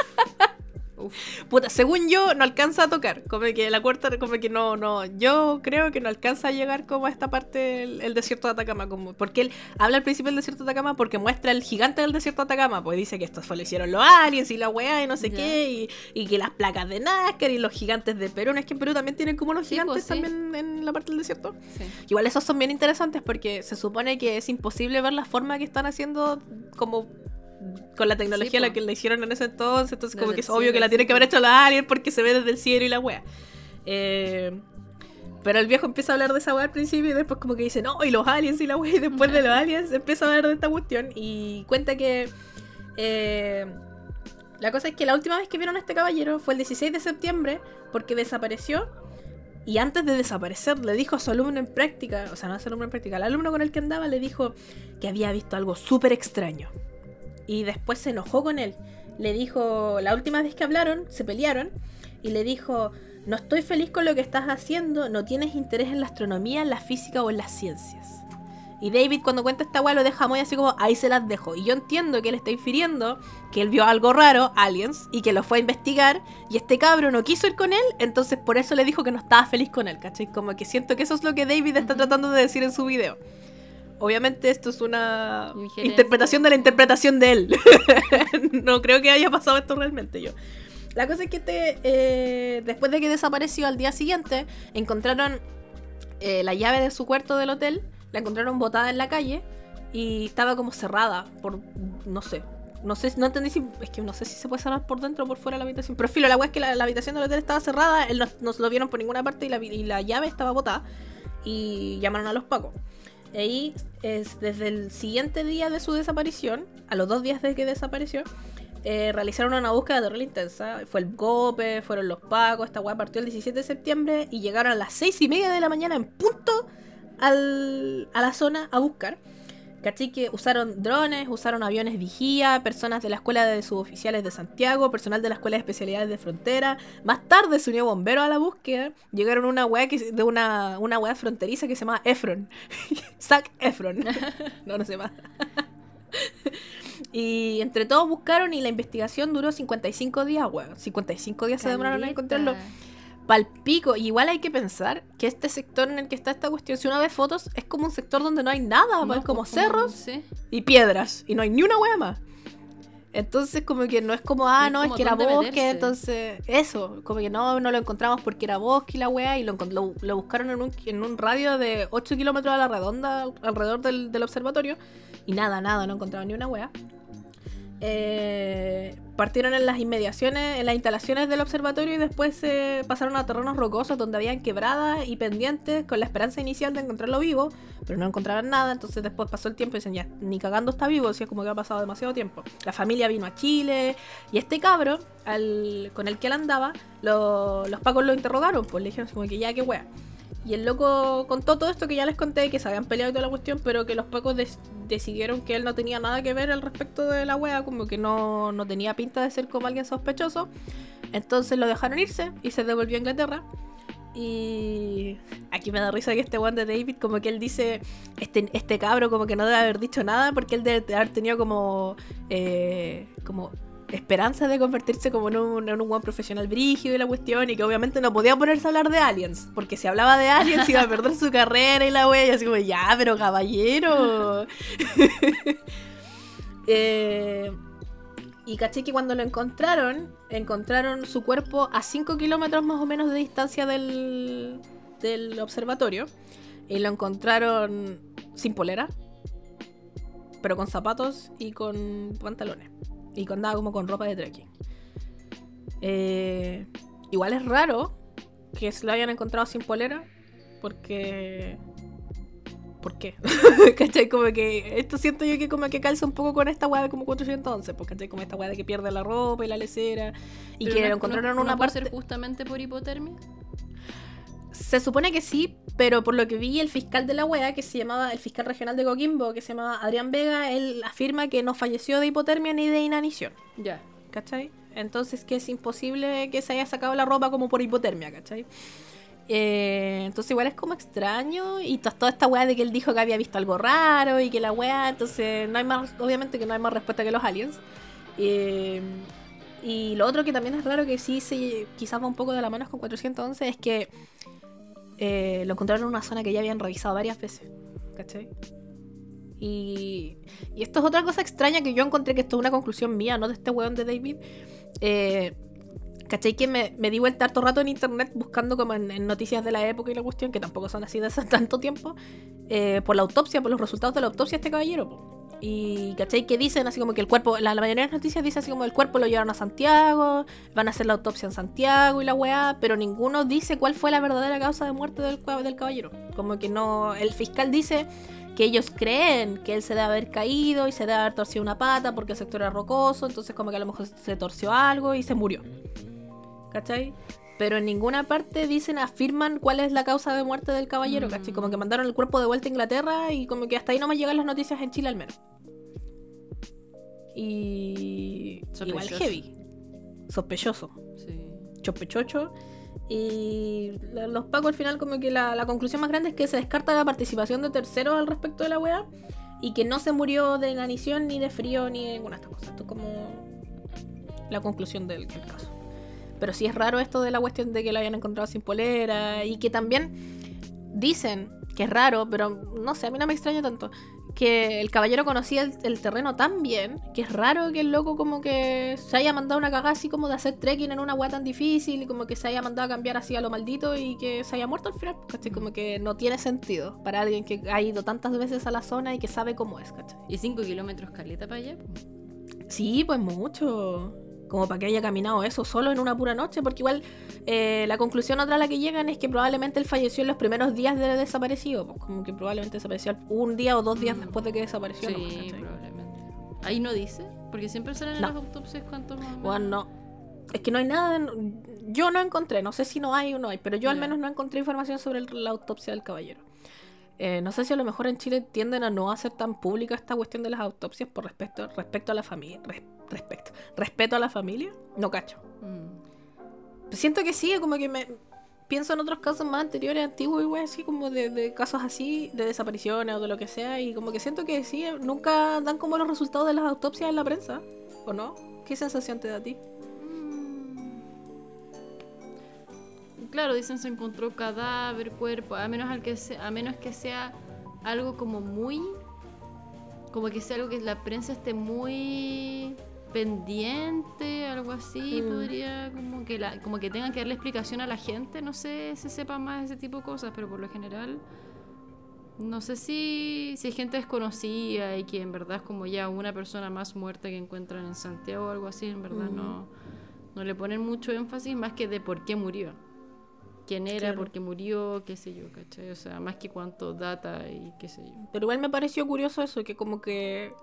Uf. Puta, según yo, no alcanza a tocar. Como que la cuarta, como que no, no. Yo creo que no alcanza a llegar como a esta parte el, el desierto de Atacama. Como, porque él habla al principio del desierto de Atacama porque muestra el gigante del desierto de Atacama. Pues dice que esto fue, lo hicieron los aliens y la weá y no sé qué. Y, y que las placas de Nazca y los gigantes de Perú. No es que en Perú también tienen como unos Sí, gigantes pues, sí. también en la parte del desierto. Sí. Igual esos son bien interesantes porque se supone que es imposible ver la forma que están haciendo como con la tecnología Sí, la que la hicieron en ese entonces, entonces como que es obvio cielo, que la sí, tienen que haber hecho los aliens porque se ve desde el cielo y la wea. Eh, pero el viejo empieza a hablar de esa wea al principio y después como que dice, no, y los aliens y la wea, y después de los aliens empieza a hablar de esta cuestión y cuenta que... eh, la cosa es que la última vez que vieron a este caballero fue el 16 de septiembre porque desapareció y antes de desaparecer le dijo a su alumno en práctica, o sea, no a su alumno en práctica, al alumno con el que andaba le dijo que había visto algo súper extraño. Y después se enojó con él. Le dijo, la última vez que hablaron, se pelearon, y le dijo, no estoy feliz con lo que estás haciendo, no tienes interés en la astronomía, en la física o en las ciencias. Y David cuando cuenta esta weá lo deja muy así como, ahí se las dejo. Y yo entiendo que él está infiriendo que él vio algo raro, aliens, y que lo fue a investigar, y este cabro no quiso ir con él, entonces por eso le dijo que no estaba feliz con él, ¿cachai? Como que siento que eso es lo que David está tratando de decir en su video. Obviamente esto es una interpretación de la interpretación de él. no creo que haya pasado esto realmente yo. La cosa es que este, eh, después de que desapareció al día siguiente, encontraron eh, la llave de su cuarto del hotel, la encontraron botada en la calle y estaba como cerrada por, no sé, no sé, no entendí si, es que no sé si se puede cerrar por dentro o por fuera de la habitación, pero filo, la weá es que la, la habitación del hotel estaba cerrada, él no, no se lo vieron por ninguna parte y la, y la llave estaba botada y llamaron a los pacos. Ahí, es, desde el siguiente día de su desaparición, a los dos días de que desapareció, eh, realizaron una búsqueda terrible intensa. Fue el golpe, fueron los pacos. Esta weá partió el 17 de septiembre y llegaron a las seis y media de la mañana en punto al- a la zona a buscar. ¿Cachai? Que usaron drones, usaron aviones vigía, personas de la Escuela de Suboficiales de Santiago, personal de la Escuela de Especialidades de Frontera. Más tarde se unió bomberos a la búsqueda. Llegaron una weá que, de una, una weá fronteriza que se llama Efron. Zac Efron. no, no sé más. y entre todos buscaron y la investigación duró 55 días, weón. 55 días se demoraron en encontrarlo. Palpico. Y igual hay que pensar que este sector en el que está esta cuestión, si uno ve fotos, es como un sector donde no hay nada, No, es como pues, cerros Sí. y piedras. Y no hay ni una wea más. Entonces, como que no es como, ah, no, es que era bosque, meterse. entonces, eso, como que no, no lo encontramos porque era bosque y la weá, y lo, lo buscaron en un, en un radio de 8 kilómetros a la redonda alrededor del, del observatorio, y nada, nada, no encontraron ni una weá. Eh, partieron en las inmediaciones, en las instalaciones del observatorio y después se pasaron a terrenos rocosos donde habían quebradas y pendientes con la esperanza inicial de encontrarlo vivo, pero no encontraban nada, entonces después pasó el tiempo y dicen, ya, ni cagando está vivo, si es como que ha pasado demasiado tiempo. La familia vino a Chile y este cabro, con el que él andaba, lo- los pacos lo interrogaron, pues le dijeron como que ya, qué wea. Y el loco contó todo esto que ya les conté, que se habían peleado y toda la cuestión, pero que los pacos decidieron que él no tenía nada que ver al respecto de la wea, como que no, no tenía pinta de ser como alguien sospechoso. Entonces lo dejaron irse y se devolvió a Inglaterra. Y aquí me da risa que este one de David, como que él dice, este, este cabro como que no debe haber dicho nada porque él debe haber tenido como, eh, como esperanza de convertirse como en un, en un profesional brígido y la cuestión y que obviamente no podía ponerse a hablar de aliens porque si hablaba de aliens iba a perder su carrera y la wea y así como ya pero caballero Eh, y caché que cuando lo encontraron encontraron su cuerpo a 5 kilómetros más o menos de distancia del, del observatorio y lo encontraron sin polera pero con zapatos y con pantalones y con andaba como con ropa de trekking. Eh, igual es raro que se lo hayan encontrado sin polera, porque. ¿Por qué? ¿Cachai? Como que. Esto siento yo que como que calza un poco con esta weá de como 411, pues, ¿cachai? Como esta weá de que pierde la ropa y la lecera. Y Pero que no- lo encontraron no- en una no puede parte. ser justamente por hipotermia? Se supone que sí, pero por lo que vi, el fiscal de la wea, que se llamaba, el fiscal regional de Coquimbo, que se llamaba Adrián Vega, él afirma que no falleció de hipotermia ni de inanición. Ya. ¿cachai? Entonces que es imposible que se haya sacado la ropa como por hipotermia, ¿cachai? Eh, entonces igual es como extraño y to- toda esta weá de que él dijo que había visto algo raro y que la weá, entonces no hay más, obviamente que no hay más respuesta que los aliens. Eh, y lo otro que también es raro que sí se quizás va un poco de la mano con 411 es que eh, lo encontraron en una zona que ya habían revisado varias veces, ¿cachai? Y, y esto es otra cosa extraña que yo encontré que esto es una conclusión mía, no de este weón de David. Eh, ¿Cachai? Que me, me di vuelta harto rato en internet buscando como en, en noticias de la época y la cuestión, que tampoco son así de hace tanto tiempo, eh, por la autopsia, por los resultados de la autopsia de este caballero. po. Y, ¿cachai? Que dicen así como que el cuerpo, la, la mayoría de las noticias dice así como el cuerpo lo llevaron a Santiago, van a hacer la autopsia en Santiago y la weá, pero ninguno dice cuál fue la verdadera causa de muerte del, del caballero. Como que no, el fiscal dice que ellos creen que él se debe haber caído y se debe haber torcido una pata porque el sector era rocoso, entonces como que a lo mejor se torció algo y se murió. ¿Cachai? Pero en ninguna parte dicen, afirman cuál es la causa de muerte del caballero, ¿cachai? Como que mandaron el cuerpo de vuelta a Inglaterra y como que hasta ahí no me llegan las noticias en Chile al menos. Y... Igual heavy. Sospechoso Sí. chopechocho. Y los pacos al final como que la, la conclusión más grande es que se descarta la participación de terceros al respecto de la wea y que no se murió de inanición ni de frío ni de ninguna de estas cosas. Esto es como la conclusión del, del caso. Pero sí es raro esto de la cuestión de que lo hayan encontrado sin polera y que también dicen que es raro, pero no sé, a mí no me extraña tanto, que el caballero conocía el, el terreno tan bien que es raro que el loco como que se haya mandado una cagada así como de hacer trekking en una weá tan difícil y como que se haya mandado a cambiar así a lo maldito y que se haya muerto al final, ¿cachai? Como que no tiene sentido para alguien que ha ido tantas veces a la zona y que sabe cómo es, ¿cachai? ¿Y 5 kilómetros caleta para allá? Sí, pues mucho. Como para que haya caminado eso solo en una pura noche, porque igual eh, la conclusión otra a la que llegan es que probablemente él falleció en los primeros días de desaparecido, pues como que probablemente desapareció un día o dos días después de que desapareció. Sí, probablemente. Ahí no dice, porque siempre salen en No. las autopsias cuántos más. Bueno, no. Es que no hay nada. de- Yo no encontré, no sé si no hay o no hay, pero yo al menos no encontré información sobre el- la autopsia del caballero. Eh, no sé si a lo mejor en Chile tienden a no hacer tan pública esta cuestión de las autopsias por respecto, respecto a la familia. respecto. Respeto a la familia. No cacho. Mm. Siento que sí, como que me pienso en otros casos más anteriores, antiguos, igual así como de, de casos así, de desapariciones o de lo que sea, y como que siento que sí, nunca dan como los resultados de las autopsias en la prensa, ¿o no? ¿Qué sensación te da a ti? Claro, dicen se encontró cadáver, cuerpo, a menos, al que sea, a menos que sea algo como muy... Como que sea algo que la prensa esté muy pendiente, algo así, Mm. podría como que la, como que tengan que darle explicación a la gente, no sé si sepa más ese tipo de cosas, pero por lo general no sé si, si hay gente desconocida y que en verdad es como ya una persona más muerta que encuentran en Santiago o algo así, en verdad Mm. no, no le ponen mucho énfasis más que de por qué murió. Quién era, Claro. por qué murió, qué sé yo, ¿cachai? O sea, más que cuánto data y qué sé yo. Pero igual me pareció curioso eso, que como que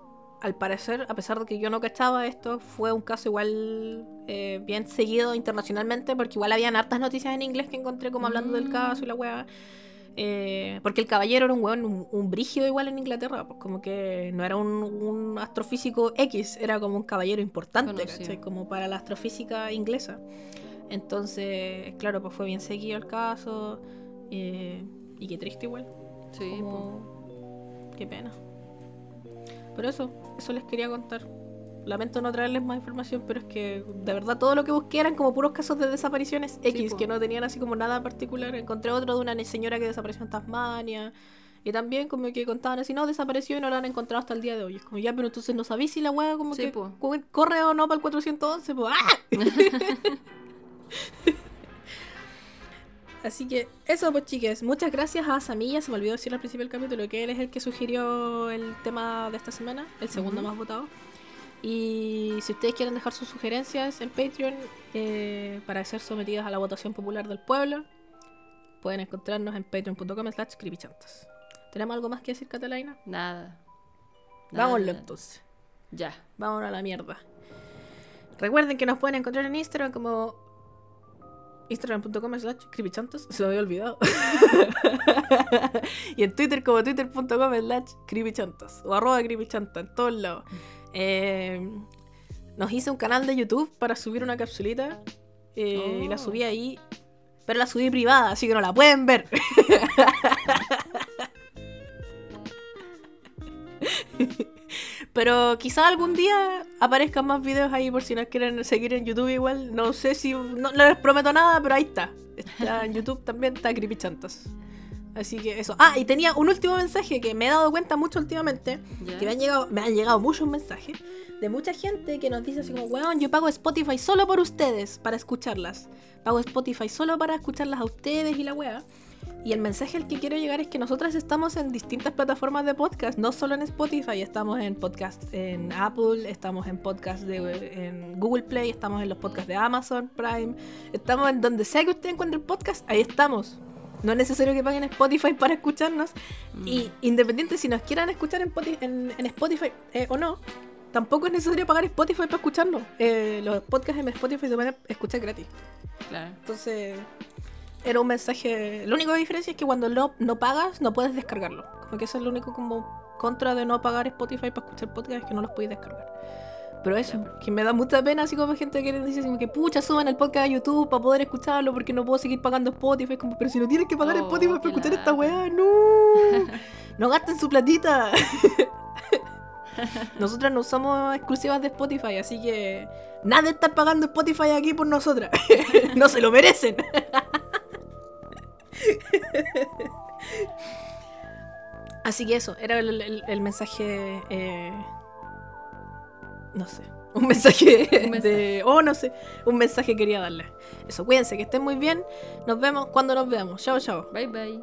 al parecer, a pesar de que yo no cachaba esto, fue un caso igual eh, bien seguido internacionalmente, porque igual habían hartas noticias en inglés que encontré como hablando del Mm. caso y la weá. Eh, porque el caballero era un weón, un, un brígido igual en Inglaterra, pues como que no era un, un astrofísico X, era como un caballero importante. ¿cachai? Como para la astrofísica inglesa. Entonces, claro, pues fue bien seguido el caso. eh, y qué triste igual. Sí. Como... Qué pena. Pero eso, eso les quería contar. Lamento no traerles más información, pero es que de verdad todo lo que busqué eran como puros casos de desapariciones X, que no tenían así como nada particular. Encontré otro de una señora que desapareció en Tasmania. Y también como que contaban así, no, desapareció y no la han encontrado hasta el día de hoy. Es como, ya, pero entonces no sabéis si la weá como Sí, que po. corre o no para el 411. Pues, ¡ah! Así que eso pues chiques, muchas gracias a Samilla, se me olvidó decir al principio del capítulo que él es el que sugirió el tema de esta semana, el segundo más votado. Y si ustedes quieren dejar sus sugerencias en Patreon eh, para ser sometidas a la votación popular del pueblo, pueden encontrarnos en patreon.com slash creepychantas. ¿Tenemos algo más que decir, Catalina? Nada. Vámonos Nada. entonces. Ya. Vámonos a la mierda. Recuerden que nos pueden encontrar en Instagram como instagram.com slash creepychantas. Se me había olvidado. y en Twitter como twitter.com slash creepychantas. O arroba creepychanta en todos lados. Eh, nos hice un canal de YouTube para subir una capsulita. eh, Y la Oh. subí ahí. Pero la subí privada, así que no la pueden ver. Pero quizá algún día aparezcan más videos ahí por si nos quieren seguir en YouTube igual. No sé si... No, no les prometo nada, pero ahí está. Está en YouTube también, está Creepy Chantas. Así que eso. Ah, y tenía un último mensaje que me he dado cuenta mucho últimamente. Que me han llegado, me han llegado muchos mensajes de mucha gente que nos dice así como, weón, yo pago Spotify solo por ustedes para escucharlas. Pago Spotify solo para escucharlas a ustedes y la wea. Y el mensaje al que quiero llegar es que nosotras estamos en distintas plataformas de podcast, no solo en Spotify, estamos en podcast en Apple, estamos en podcast de en Google Play, estamos en los podcasts de Amazon Prime, estamos en donde sea que usted encuentre el podcast, ahí estamos. No es necesario que paguen Spotify para escucharnos. Mm. Y independiente si nos quieran escuchar en, Poti- en- en Spotify eh, o no, tampoco es necesario pagar Spotify para escucharnos. Eh, los podcasts en Spotify se pueden escuchar gratis. Claro. Entonces, era un mensaje. Lo único que diferencia es que cuando no, no pagas, no puedes descargarlo. Como que eso es lo único como contra de no pagar Spotify para escuchar podcasts, es que no los podéis descargar. Pero eso, que me da mucha pena, así como gente que dice así como que pucha, suban el podcast a YouTube para poder escucharlo porque no puedo seguir pagando Spotify. Como, pero si no tienes que pagar Oh, Spotify para escuchar esta weá, no. No gasten su platita. Nosotras no somos exclusivas de Spotify, así que nada de estar pagando Spotify aquí por nosotras. no se lo merecen. Así que eso, era el, el- el mensaje. eh, no sé. Un mensaje, Un mensaje. de. Oh, no sé. Un mensaje quería darle. Eso, cuídense, que estén muy bien. Nos vemos cuando nos veamos. Chao, chao. Bye bye.